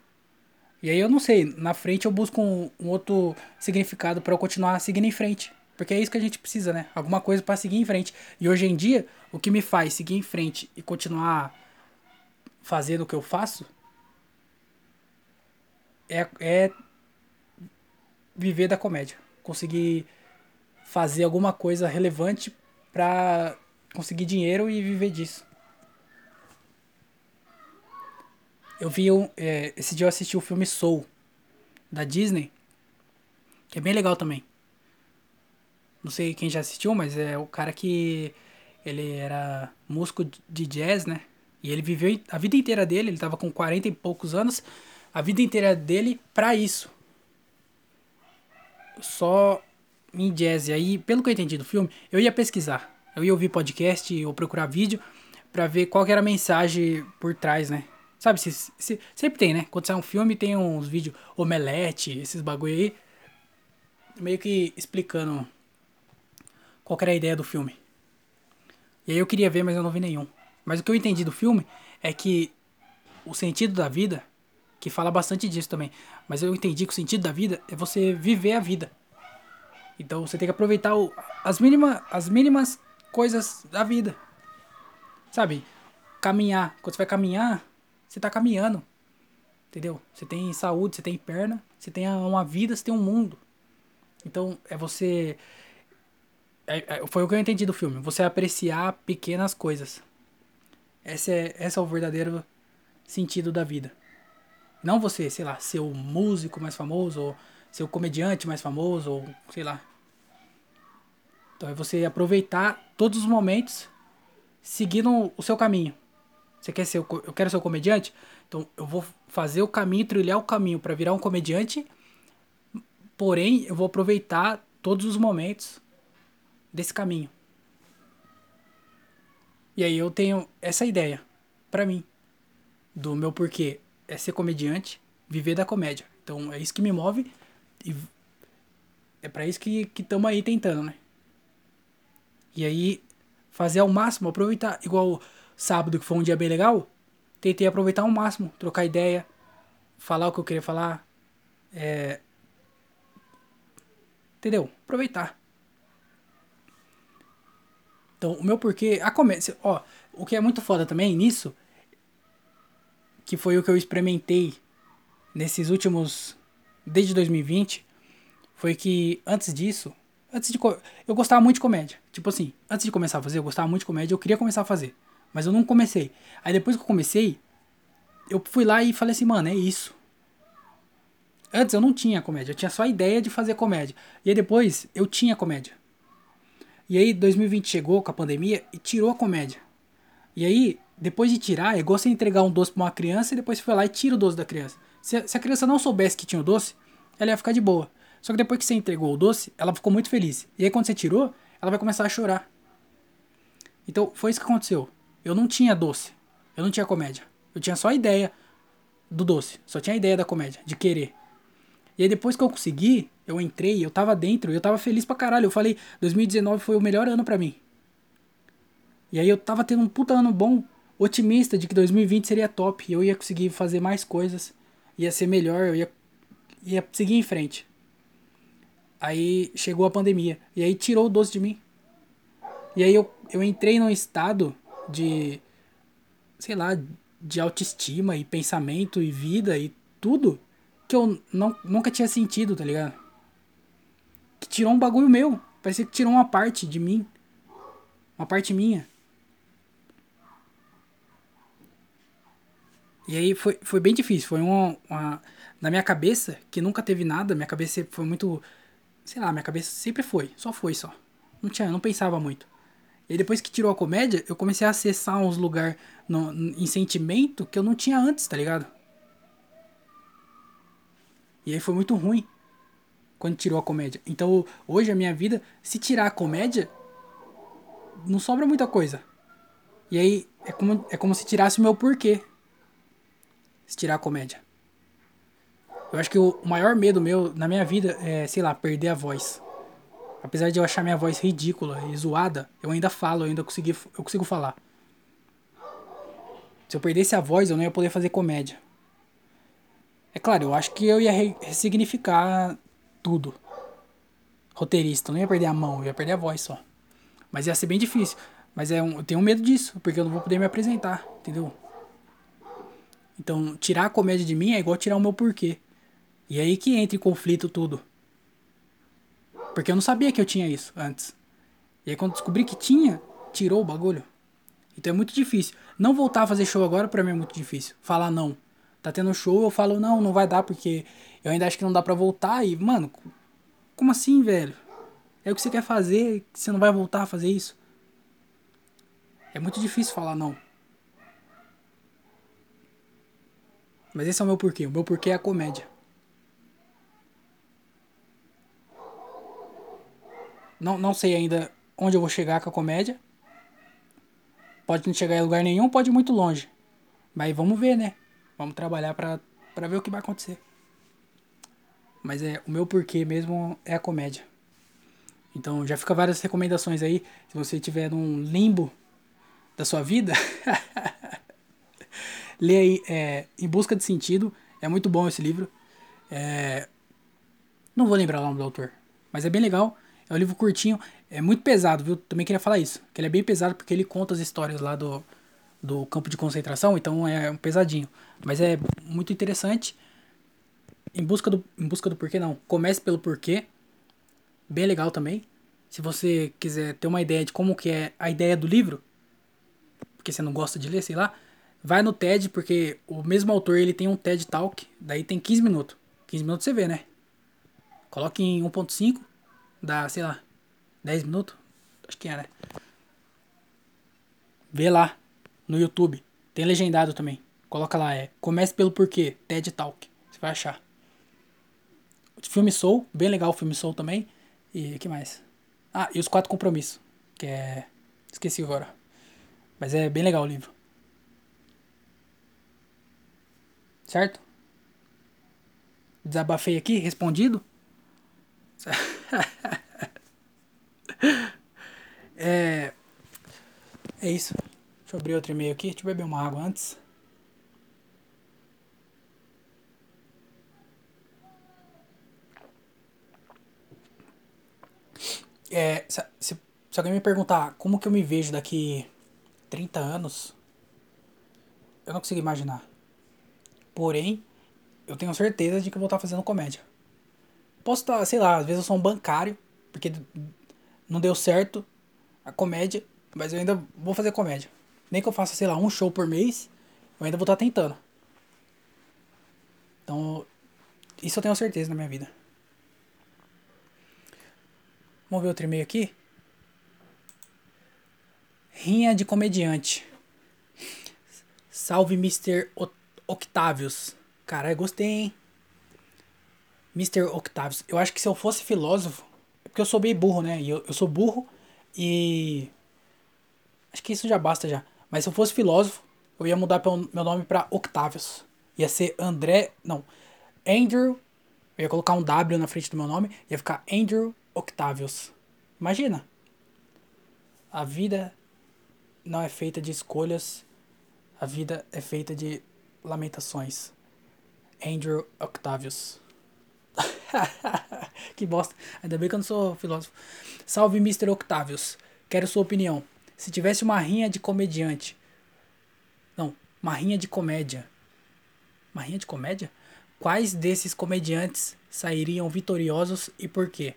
E aí eu não sei, na frente eu busco um, um outro significado para eu continuar seguindo em frente. Porque é isso que a gente precisa, né? Alguma coisa para seguir em frente. E hoje em dia, o que me faz seguir em frente e continuar fazendo o que eu faço é, é viver da comédia. Conseguir fazer alguma coisa relevante pra conseguir dinheiro e viver disso. Eu vi um. É, esse dia eu assisti o filme Soul, da Disney, que é bem legal também. Não sei quem já assistiu, mas é o cara que ele era músico de jazz, né? E ele viveu a vida inteira dele, ele tava com 40 e poucos anos, a vida inteira dele pra isso. Só em jazz. Aí, pelo que eu entendi do filme, eu ia pesquisar. Eu ia ouvir podcast ou procurar vídeo pra ver qual era a mensagem por trás, né? Sabe, se, se, sempre tem, né? Quando sai um filme, tem uns vídeos omelete, esses bagulho aí. Meio que explicando qual era a ideia do filme. E aí eu queria ver, mas eu não vi nenhum. Mas o que eu entendi do filme é que o sentido da vida, que fala bastante disso também, mas eu entendi que o sentido da vida é você viver a vida. Então você tem que aproveitar o, as, mínima, as mínimas coisas da vida. Sabe? Caminhar. Quando você vai caminhar, você tá caminhando. Entendeu? Você tem saúde, você tem perna, você tem uma vida, você tem um mundo. Então é você é, é, foi o que eu entendi do filme. Você apreciar pequenas coisas. Esse é, esse é o verdadeiro sentido da vida. Não você, sei lá, ser o músico mais famoso, ou ser o comediante mais famoso, ou sei lá. Então é você aproveitar todos os momentos seguindo o seu caminho. Você quer ser, eu quero ser um comediante? Então eu vou fazer o caminho, trilhar o caminho para virar um comediante. Porém, eu vou aproveitar todos os momentos desse caminho. E aí eu tenho essa ideia para mim do meu porquê é ser comediante, viver da comédia. Então é isso que me move e é para isso que estamos aí tentando, né? E aí fazer ao máximo, aproveitar igual sábado que foi um dia bem legal, tentei aproveitar ao máximo, trocar ideia, falar o que eu queria falar, é... entendeu? Aproveitar. Então, o meu porquê. A comédia. Ó, o que é muito foda também nisso. Que foi o que eu experimentei nesses últimos. Desde 2020. Foi que antes disso. Antes de. Eu gostava muito de comédia. Tipo assim, antes de começar a fazer, eu gostava muito de comédia, eu queria começar a fazer. Mas eu não comecei. Aí depois que eu comecei, eu fui lá e falei assim, mano, é isso. Antes eu não tinha comédia, eu tinha só a ideia de fazer comédia. E aí depois eu tinha comédia. E aí 2020 chegou com a pandemia e tirou a comédia. E aí, depois de tirar, é igual você entregar um doce pra uma criança e depois você foi lá e tira o doce da criança. Se, se a criança não soubesse que tinha o doce, ela ia ficar de boa. Só que depois que você entregou o doce, ela ficou muito feliz. E aí quando você tirou, ela vai começar a chorar. Então foi isso que aconteceu. Eu não tinha doce. Eu não tinha comédia. Eu tinha só a ideia do doce. Só tinha a ideia da comédia, de querer. E aí depois que eu consegui, eu entrei, eu tava dentro, eu tava feliz pra caralho. Eu falei, 2019 foi o melhor ano pra mim. E aí eu tava tendo um puta ano bom, otimista de que 2020 seria top. Eu ia conseguir fazer mais coisas. Ia ser melhor, eu ia, ia seguir em frente. Aí chegou a pandemia. E aí tirou o doce de mim. E aí eu, eu entrei num estado de. Sei lá, de autoestima e pensamento e vida e tudo que eu não, nunca tinha sentido, tá ligado? Que tirou um bagulho meu. Parecia que tirou uma parte de mim. Uma parte minha. E aí foi, foi bem difícil. Foi uma, uma. Na minha cabeça, que nunca teve nada, minha cabeça foi muito. Sei lá, minha cabeça sempre foi. Só foi só. Não tinha, não pensava muito. E depois que tirou a comédia, eu comecei a acessar uns lugares em sentimento que eu não tinha antes, tá ligado? E aí foi muito ruim quando tirou a comédia. Então hoje a minha vida, se tirar a comédia, não sobra muita coisa. E aí é como, é como se tirasse o meu porquê. Se tirar a comédia. Eu acho que o maior medo meu na minha vida é, sei lá, perder a voz. Apesar de eu achar minha voz ridícula e zoada, eu ainda falo, eu ainda consegui, eu consigo falar. Se eu perdesse a voz, eu não ia poder fazer comédia. É claro, eu acho que eu ia ressignificar tudo. Roteirista, eu não ia perder a mão, eu ia perder a voz só. Mas ia ser bem difícil. Mas é um, eu tenho medo disso, porque eu não vou poder me apresentar, entendeu? Então, tirar a comédia de mim é igual tirar o meu porquê. E é aí que entra em conflito tudo. Porque eu não sabia que eu tinha isso antes. E aí quando descobri que tinha, tirou o bagulho. Então é muito difícil. Não voltar a fazer show agora pra mim é muito difícil. Falar não tá tendo show, eu falo, não, não vai dar, porque eu ainda acho que não dá pra voltar. E, mano, como assim, velho? É o que você quer fazer, você não vai voltar a fazer isso? É muito difícil falar não. Mas esse é o meu porquê. O meu porquê é a comédia. Não, não sei ainda onde eu vou chegar com a comédia. Pode não chegar em lugar nenhum, pode ir muito longe. Mas vamos ver, né? Vamos trabalhar pra, pra ver o que vai acontecer. Mas é o meu porquê mesmo é a comédia. Então já fica várias recomendações aí. Se você tiver num limbo da sua vida, [laughs] lê aí é, Em Busca de Sentido. É muito bom esse livro. É, não vou lembrar o nome do autor, mas é bem legal. É um livro curtinho, é muito pesado, viu? Também queria falar isso. Que ele é bem pesado porque ele conta as histórias lá do, do campo de concentração, então é um pesadinho. Mas é muito interessante. Em busca do, em busca do porquê, não. Comece pelo porquê. Bem legal também. Se você quiser ter uma ideia de como que é a ideia do livro, porque você não gosta de ler, sei lá, vai no TED, porque o mesmo autor ele tem um TED Talk, daí tem 15 minutos. 15 minutos você vê, né? Coloque em 1.5, dá, sei lá, 10 minutos. Acho que é, né? Vê lá no YouTube. Tem legendado também. Coloca lá, é Comece pelo Porquê, TED Talk. Você vai achar. O filme Soul, bem legal o filme Soul também. E que mais? Ah, e os Quatro Compromissos. Que é. Esqueci agora. Mas é bem legal o livro. Certo? Desabafei aqui, respondido? [laughs] é. É isso. Deixa eu abrir outro e-mail aqui. Deixa eu beber uma água antes. É, se, se, se, alguém me perguntar como que eu me vejo daqui 30 anos, eu não consigo imaginar. Porém, eu tenho certeza de que vou estar fazendo comédia. Posso estar, sei lá, às vezes eu sou um bancário, porque não deu certo a comédia, mas eu ainda vou fazer comédia. Nem que eu faça, sei lá, um show por mês, eu ainda vou estar tentando. Então, isso eu tenho certeza na minha vida. Vamos ver outro e-mail aqui? Rinha de comediante. Salve, Mr. Octavius. Caralho, gostei, hein? Mr. Octavius. Eu acho que se eu fosse filósofo. É porque eu sou bem burro, né? E eu, eu sou burro e. Acho que isso já basta já. Mas se eu fosse filósofo, eu ia mudar meu nome pra Octavius. Ia ser André. Não. Andrew. Eu ia colocar um W na frente do meu nome. Ia ficar Andrew Octavius. Imagina. A vida não é feita de escolhas. A vida é feita de lamentações. Andrew Octavius. [laughs] que bosta. Ainda bem que eu não sou filósofo. Salve, Mr. Octavius. Quero sua opinião. Se tivesse uma rinha de comediante. Não, uma rinha de comédia. Uma rinha de comédia? Quais desses comediantes sairiam vitoriosos e por quê?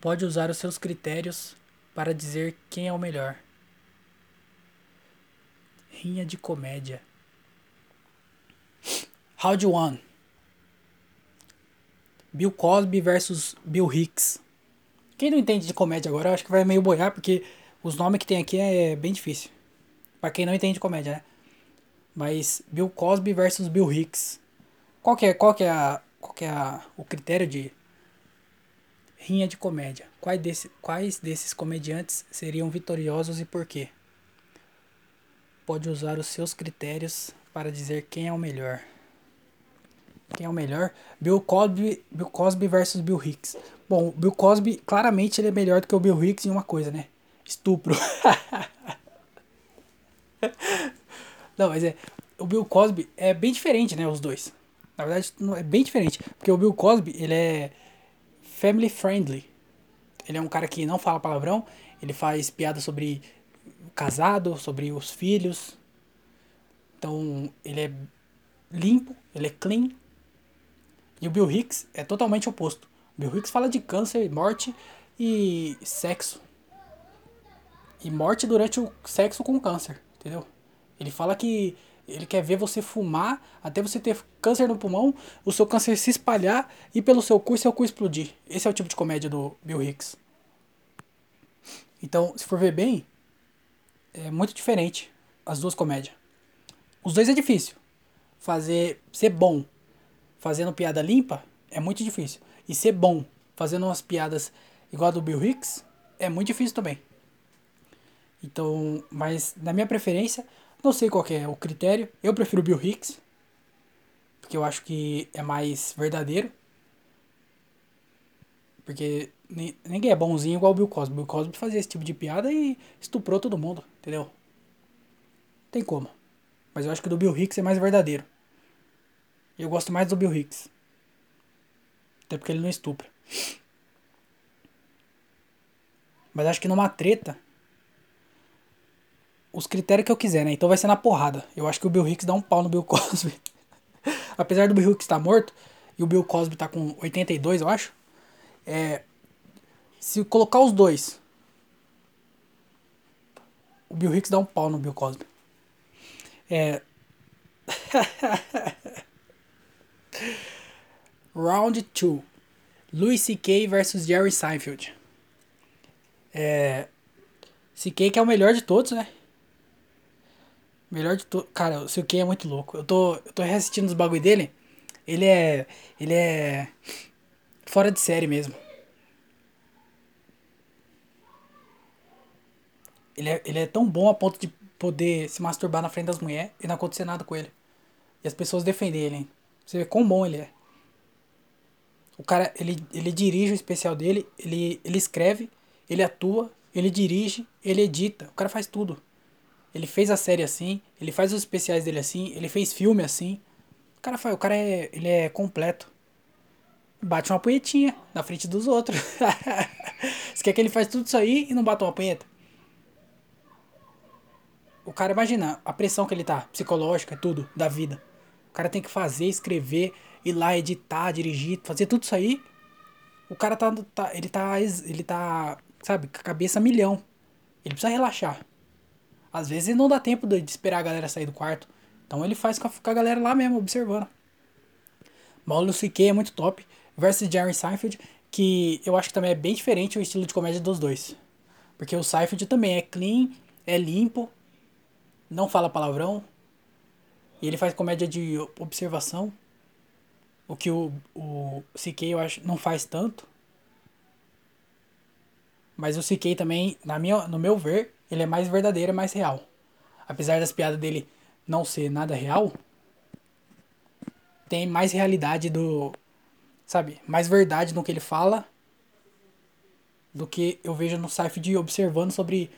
Pode usar os seus critérios para dizer quem é o melhor. Rinha de comédia. Round 1. Bill Cosby versus Bill Hicks. Quem não entende de comédia agora, acho que vai meio boiar, porque os nomes que tem aqui é bem difícil. Pra quem não entende de comédia, né? Mas Bill Cosby versus Bill Hicks. Qual que é, qual que é, a, qual que é a, o critério de rinha de comédia? Quais, desse, quais desses comediantes seriam vitoriosos e por quê? Pode usar os seus critérios para dizer quem é o melhor. Quem é o melhor? Bill Cosby, Bill Cosby versus Bill Hicks. Bom, Bill Cosby, claramente ele é melhor do que o Bill Hicks em uma coisa, né? Estupro. [laughs] Não, mas é. O Bill Cosby é bem diferente, né? Os dois. Na verdade, é bem diferente. Porque o Bill Cosby, ele é family friendly. Ele é um cara que não fala palavrão. Ele faz piada sobre casado, sobre os filhos. Então, ele é limpo, ele é clean. E o Bill Hicks é totalmente oposto. O Bill Hicks fala de câncer, morte e sexo. E morte durante o sexo com câncer, entendeu? Ele fala que ele quer ver você fumar até você ter câncer no pulmão, o seu câncer se espalhar e pelo seu cu seu cu explodir. Esse é o tipo de comédia do Bill Hicks. Então, se for ver bem, é muito diferente as duas comédias. Os dois é difícil. Fazer ser bom fazendo piada limpa é muito difícil. E ser bom fazendo umas piadas igual a do Bill Hicks é muito difícil também. Então, mas na minha preferência, não sei qual é o critério. Eu prefiro Bill Hicks, porque eu acho que é mais verdadeiro. Porque ninguém é bonzinho igual o Bill Cosby. Bill Cosby fazia esse tipo de piada e estuprou todo mundo, entendeu? Tem como. Mas eu acho que o do Bill Hicks é mais verdadeiro. Eu gosto mais do Bill Hicks. Até porque ele não estupra. Mas acho que numa treta. Os critérios que eu quiser, né? Então vai ser na porrada. Eu acho que o Bill Hicks dá um pau no Bill [laughs] Cosby. Apesar do Bill Hicks estar morto. E o Bill Cosby tá com 82, eu acho. É. Se colocar os dois. O Bill Hicks dá um pau no Bill Cosby. É. [laughs] Round 2. Louis C.K. versus Jerry Seinfeld. É. C.K. que é o melhor de todos, né? Melhor de todos. Cara, o C.K. é muito louco. Eu tô, eu tô reassistindo os bagulho dele. Ele é. Ele é. Fora de série mesmo. Ele é, ele é tão bom a ponto de poder se masturbar na frente das mulheres e não acontecer nada com ele. E as pessoas defendem ele, hein? Você vê quão bom ele é. O cara, ele, ele dirige o especial dele, ele, ele escreve, ele atua, ele dirige, ele edita. O cara faz tudo. Ele fez a série assim, ele faz os especiais dele assim, ele fez filme assim. O cara faz, o cara é, ele é completo. Bate uma punhetinha na frente dos outros. [laughs] Você quer que ele faz tudo isso aí e não bata uma punheta? O cara imagina a pressão que ele tá, psicológica, tudo, da vida. O cara tem que fazer, escrever, ir lá editar, dirigir, fazer tudo isso aí. o cara tá, tá, ele tá, ele tá, sabe, com a cabeça a milhão. Ele precisa relaxar. Às vezes não dá tempo de esperar a galera sair do quarto. Então ele faz com a, galera lá mesmo, observando. Paulo C.K. é muito top. Versus Jerry Seinfeld, que eu acho que também é bem diferente o estilo de comédia dos dois. Porque o Seinfeld também é clean, é limpo, não fala palavrão. E ele faz comédia de observação. O que o, o CK eu acho não faz tanto. Mas o CK também, na minha, no meu ver, ele é mais verdadeiro e mais real. Apesar das piadas dele não ser nada real, tem mais realidade do. Sabe? Mais verdade no que ele fala do que eu vejo no de observando sobre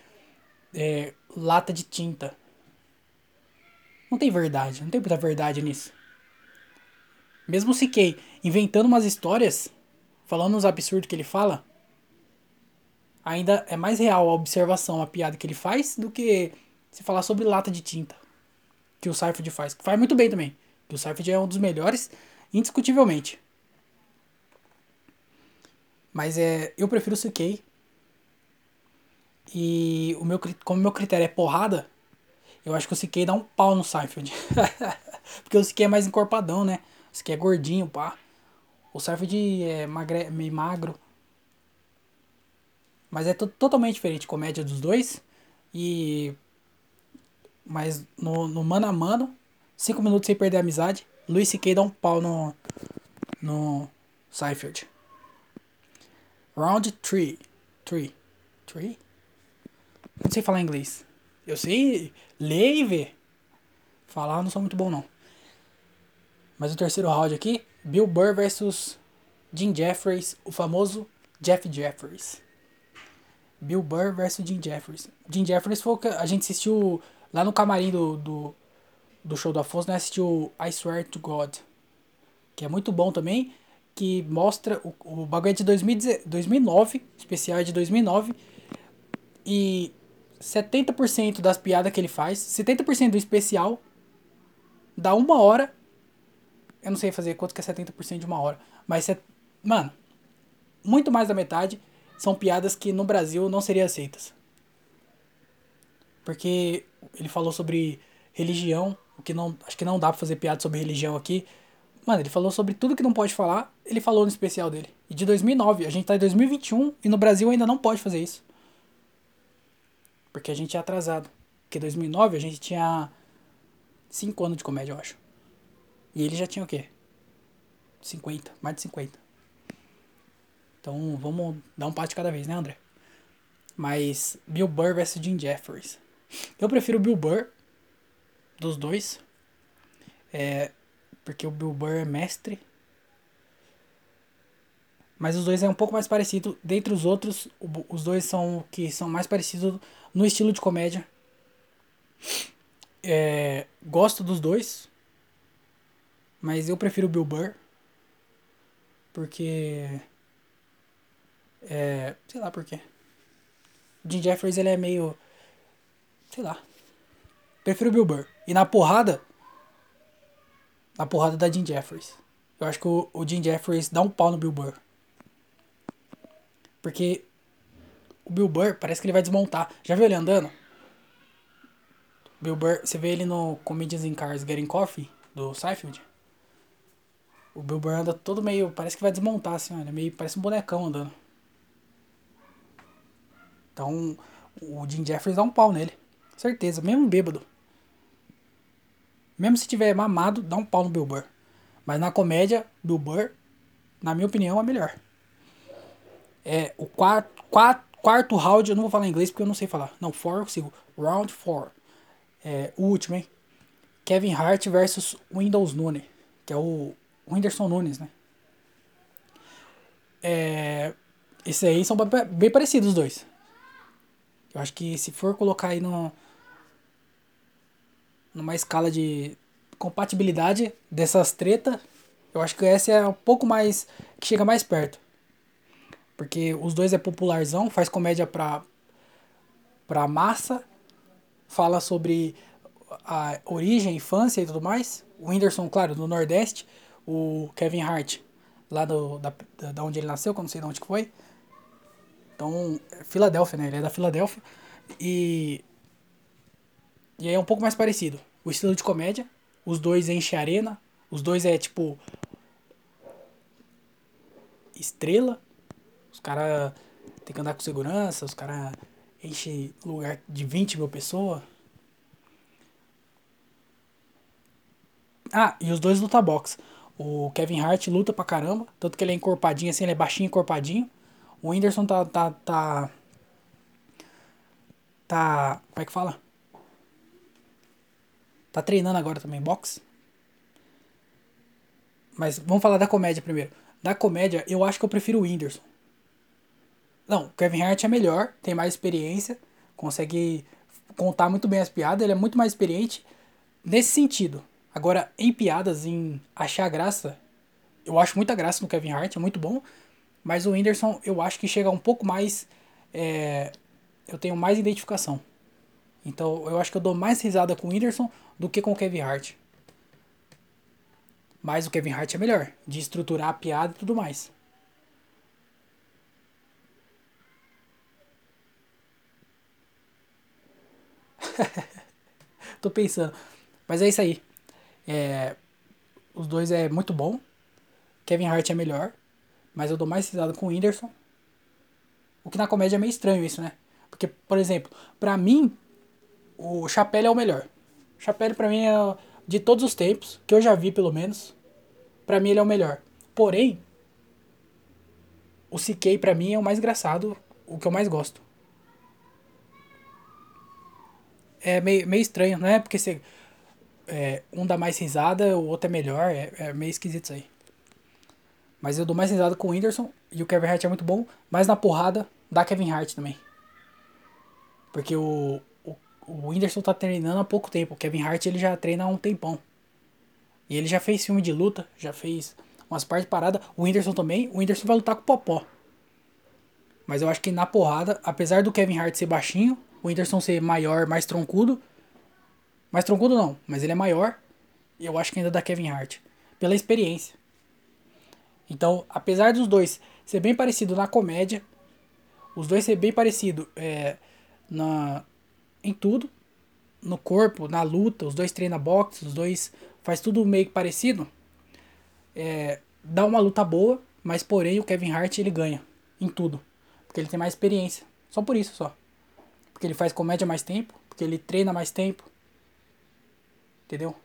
é, lata de tinta. Não tem verdade, não tem muita verdade nisso. Mesmo o CK inventando umas histórias, falando uns absurdos que ele fala, ainda é mais real a observação, a piada que ele faz, do que se falar sobre lata de tinta. Que o Seifert faz. Faz muito bem também. Que o Seifert é um dos melhores, indiscutivelmente. Mas é, eu prefiro o CK. E o meu, como meu critério é porrada, eu acho que o CK dá um pau no Seinfeld. [laughs] Porque o CK é mais encorpadão, né? Esse aqui é gordinho, pá. O Seinfeld é magre, meio magro. Mas é totalmente diferente comédia dos dois. E. Mas no, no mano a mano, 5 minutos sem perder a amizade, Luis C.K. dá um pau no. No Seinfeld. Round 3. 3. 3? Não sei falar inglês. Eu sei ler e ver. Falar não sou muito bom não. Mas o terceiro round aqui, Bill Burr versus Jim Jeffries, o famoso Jeff Jeffries. Bill Burr versus Jim Jeffries. Jim Jeffries foi o que a gente assistiu lá no camarim do, do, do show do Afonso, né? Assistiu I Swear to God. Que é muito bom também. Que mostra. O, o bagulho é de 2009, especial é de 2009. E 70% das piadas que ele faz, 70% do especial, dá uma hora eu não sei fazer quanto que é 70% de uma hora. Mas, mano, muito mais da metade são piadas que no Brasil não seriam aceitas. Porque ele falou sobre religião, o que não. Acho que não dá pra fazer piada sobre religião aqui. Mano, ele falou sobre tudo que não pode falar, ele falou no especial dele. E de 2009, a gente tá em 2021 e no Brasil ainda não pode fazer isso. Porque a gente é atrasado. Porque 2009 a gente tinha 5 anos de comédia, eu acho. E ele já tinha o quê? 50, mais de 50. Então vamos dar um passo cada vez, né, André? Mas Bill Burr versus Jim Jeffries. Eu prefiro Bill Burr dos dois. É, porque o Bill Burr é mestre. Mas os dois é um pouco mais parecido. Dentre os outros, os dois são que são mais parecidos no estilo de comédia. É, gosto dos dois. Mas eu prefiro Bill Burr. Porque. É. Sei lá por quê. O Jim Jeffries ele é meio. Sei lá. Prefiro Bill Burr. E na porrada. Na porrada da Jim Jeffries. Eu acho que o, o Jim Jeffries dá um pau no Bill Burr. Porque o Bill Burr parece que ele vai desmontar. Já viu ele andando? Bill Burr, você vê ele no Comedians in Cars Getting Coffee do Seinfeld? O Bill Burr anda todo meio. Parece que vai desmontar, assim, olha. Meio, parece um bonecão andando. Então, o Jim Jeffries dá um pau nele. Certeza, mesmo bêbado. Mesmo se tiver mamado, dá um pau no Bill Burr. Mas na comédia, Bill Burr, na minha opinião, é melhor. É o quarto, quarto, quarto round, eu não vou falar em inglês porque eu não sei falar. Não, four eu consigo. Round 4. É, o último, hein? Kevin Hart versus Windows Nune, que é o Whindersson Nunes, né? É, esses aí são bem parecidos os dois. Eu acho que se for colocar aí no, numa escala de compatibilidade dessas tretas, eu acho que essa é um pouco mais. que chega mais perto. Porque os dois é popularzão, faz comédia pra, pra massa, fala sobre a origem, infância e tudo mais. O Whindersson, claro, do Nordeste o Kevin Hart lá do, da, da onde ele nasceu, que eu não sei de onde que foi. Então, é Filadélfia, né? Ele é da Filadélfia. E. E aí é um pouco mais parecido. O estilo de comédia. Os dois enchem arena. Os dois é tipo. Estrela. Os caras tem que andar com segurança. Os caras enchem lugar de 20 mil pessoas. Ah, e os dois luta boxe. O Kevin Hart luta pra caramba. Tanto que ele é encorpadinho assim, ele é baixinho encorpadinho. O Whindersson tá. tá. tá. tá como é que fala? Tá treinando agora também boxe. Mas vamos falar da comédia primeiro. Da comédia, eu acho que eu prefiro o Whindersson. Não, Kevin Hart é melhor, tem mais experiência, consegue contar muito bem as piadas, ele é muito mais experiente nesse sentido. Agora, em piadas, em achar graça, eu acho muita graça no Kevin Hart, é muito bom. Mas o Whindersson, eu acho que chega um pouco mais. É, eu tenho mais identificação. Então, eu acho que eu dou mais risada com o Whindersson do que com o Kevin Hart. Mas o Kevin Hart é melhor, de estruturar a piada e tudo mais. [laughs] Tô pensando. Mas é isso aí. É, os dois é muito bom. Kevin Hart é melhor. Mas eu dou mais risada com o Whindersson. O que na comédia é meio estranho isso, né? Porque, por exemplo, pra mim, o Chapelle é o melhor. O Chapelle pra mim é de todos os tempos, que eu já vi pelo menos. Pra mim ele é o melhor. Porém, o CK pra mim é o mais engraçado, o que eu mais gosto. É meio, meio estranho, não é? Porque você é, um dá mais risada, o outro é melhor. É, é, meio esquisito isso aí. Mas eu dou mais risada com o Whindersson e o Kevin Hart é muito bom. Mas na porrada, dá Kevin Hart também. Porque o, o, o Whindersson tá treinando há pouco tempo. O Kevin Hart ele já treina há um tempão. E ele já fez filme de luta, já fez umas partes paradas. O Whindersson também. O Whindersson vai lutar com o Popó. Mas eu acho que na porrada, apesar do Kevin Hart ser baixinho, o Whindersson ser maior, mais troncudo, mais troncudo não, mas ele é maior. E eu acho que ainda dá Kevin Hart. Pela experiência. Então, apesar dos dois ser bem parecido na comédia, os dois ser bem parecido é, na, em tudo, no corpo, na luta, os dois treinam boxe, os dois faz tudo meio que parecido, é, dá uma luta boa, mas porém o Kevin Hart ele ganha em tudo, porque ele tem mais experiência, só por isso só, porque ele faz comédia mais tempo, porque ele treina mais tempo, Entendeu?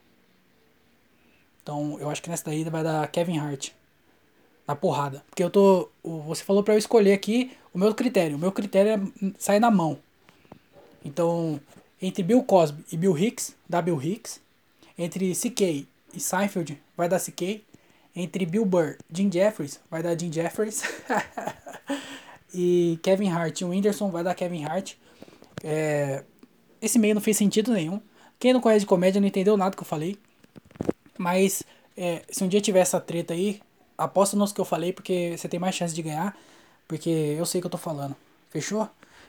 Então eu acho que nessa daí vai dar Kevin Hart. Na porrada. Porque eu tô. Você falou pra eu escolher aqui o meu critério. O meu critério é sair na mão. Então, entre Bill Cosby e Bill Hicks, dá Bill Hicks. Entre CK e Seinfeld, vai dar CK. Entre Bill Burr e Jim Jeffries, vai dar Jim Jeffries. [laughs] e Kevin Hart e Whindersson, vai dar Kevin Hart. É, esse meio não fez sentido nenhum. Quem não conhece de comédia não entendeu nada que eu falei. Mas é, se um dia tiver essa treta aí, aposta nos que eu falei, porque você tem mais chance de ganhar. Porque eu sei o que eu tô falando. Fechou?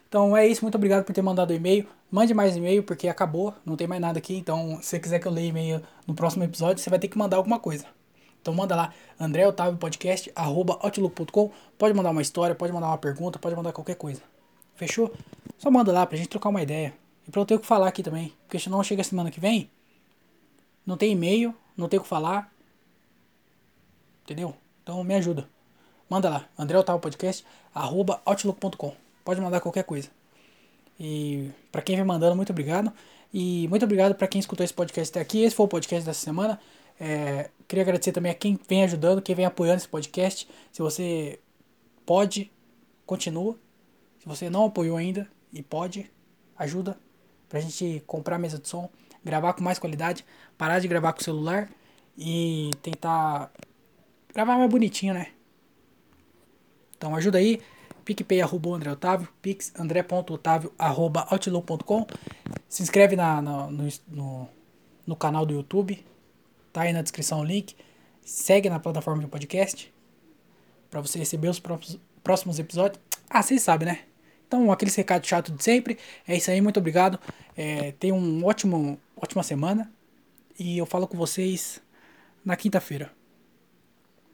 Então é isso, muito obrigado por ter mandado o e-mail. Mande mais e-mail, porque acabou, não tem mais nada aqui. Então, se você quiser que eu leia e-mail no próximo episódio, você vai ter que mandar alguma coisa. Então manda lá, André Otávio Podcast, arroba outlook.com. Pode mandar uma história, pode mandar uma pergunta, pode mandar qualquer coisa. Fechou? Só manda lá pra gente trocar uma ideia. E pra eu ter o que falar aqui também. Porque senão chega semana que vem. Não tem e-mail, não tem o que falar. Entendeu? Então me ajuda. Manda lá, André Otávio Podcast, arroba outlook.com. Pode mandar qualquer coisa. E para quem vem mandando, muito obrigado. E muito obrigado para quem escutou esse podcast até aqui. Esse foi o podcast dessa semana. É, queria agradecer também a quem vem ajudando, quem vem apoiando esse podcast. Se você pode, continua. Se você não apoiou ainda e pode, ajuda pra gente comprar mesa de som, gravar com mais qualidade, parar de gravar com o celular e tentar gravar mais bonitinho, né? Então ajuda aí, PicPay arroba André Otávio, pix arroba Se inscreve na, na no, no, no, canal do YouTube, tá aí na descrição o link. Segue na plataforma de podcast para você receber os próximos, próximos episódios. Ah, vocês sabem, né? Então, aquele recado chato de sempre. É isso aí, muito obrigado. É, tenham um ótimo, ótima semana. E eu falo com vocês na quinta-feira.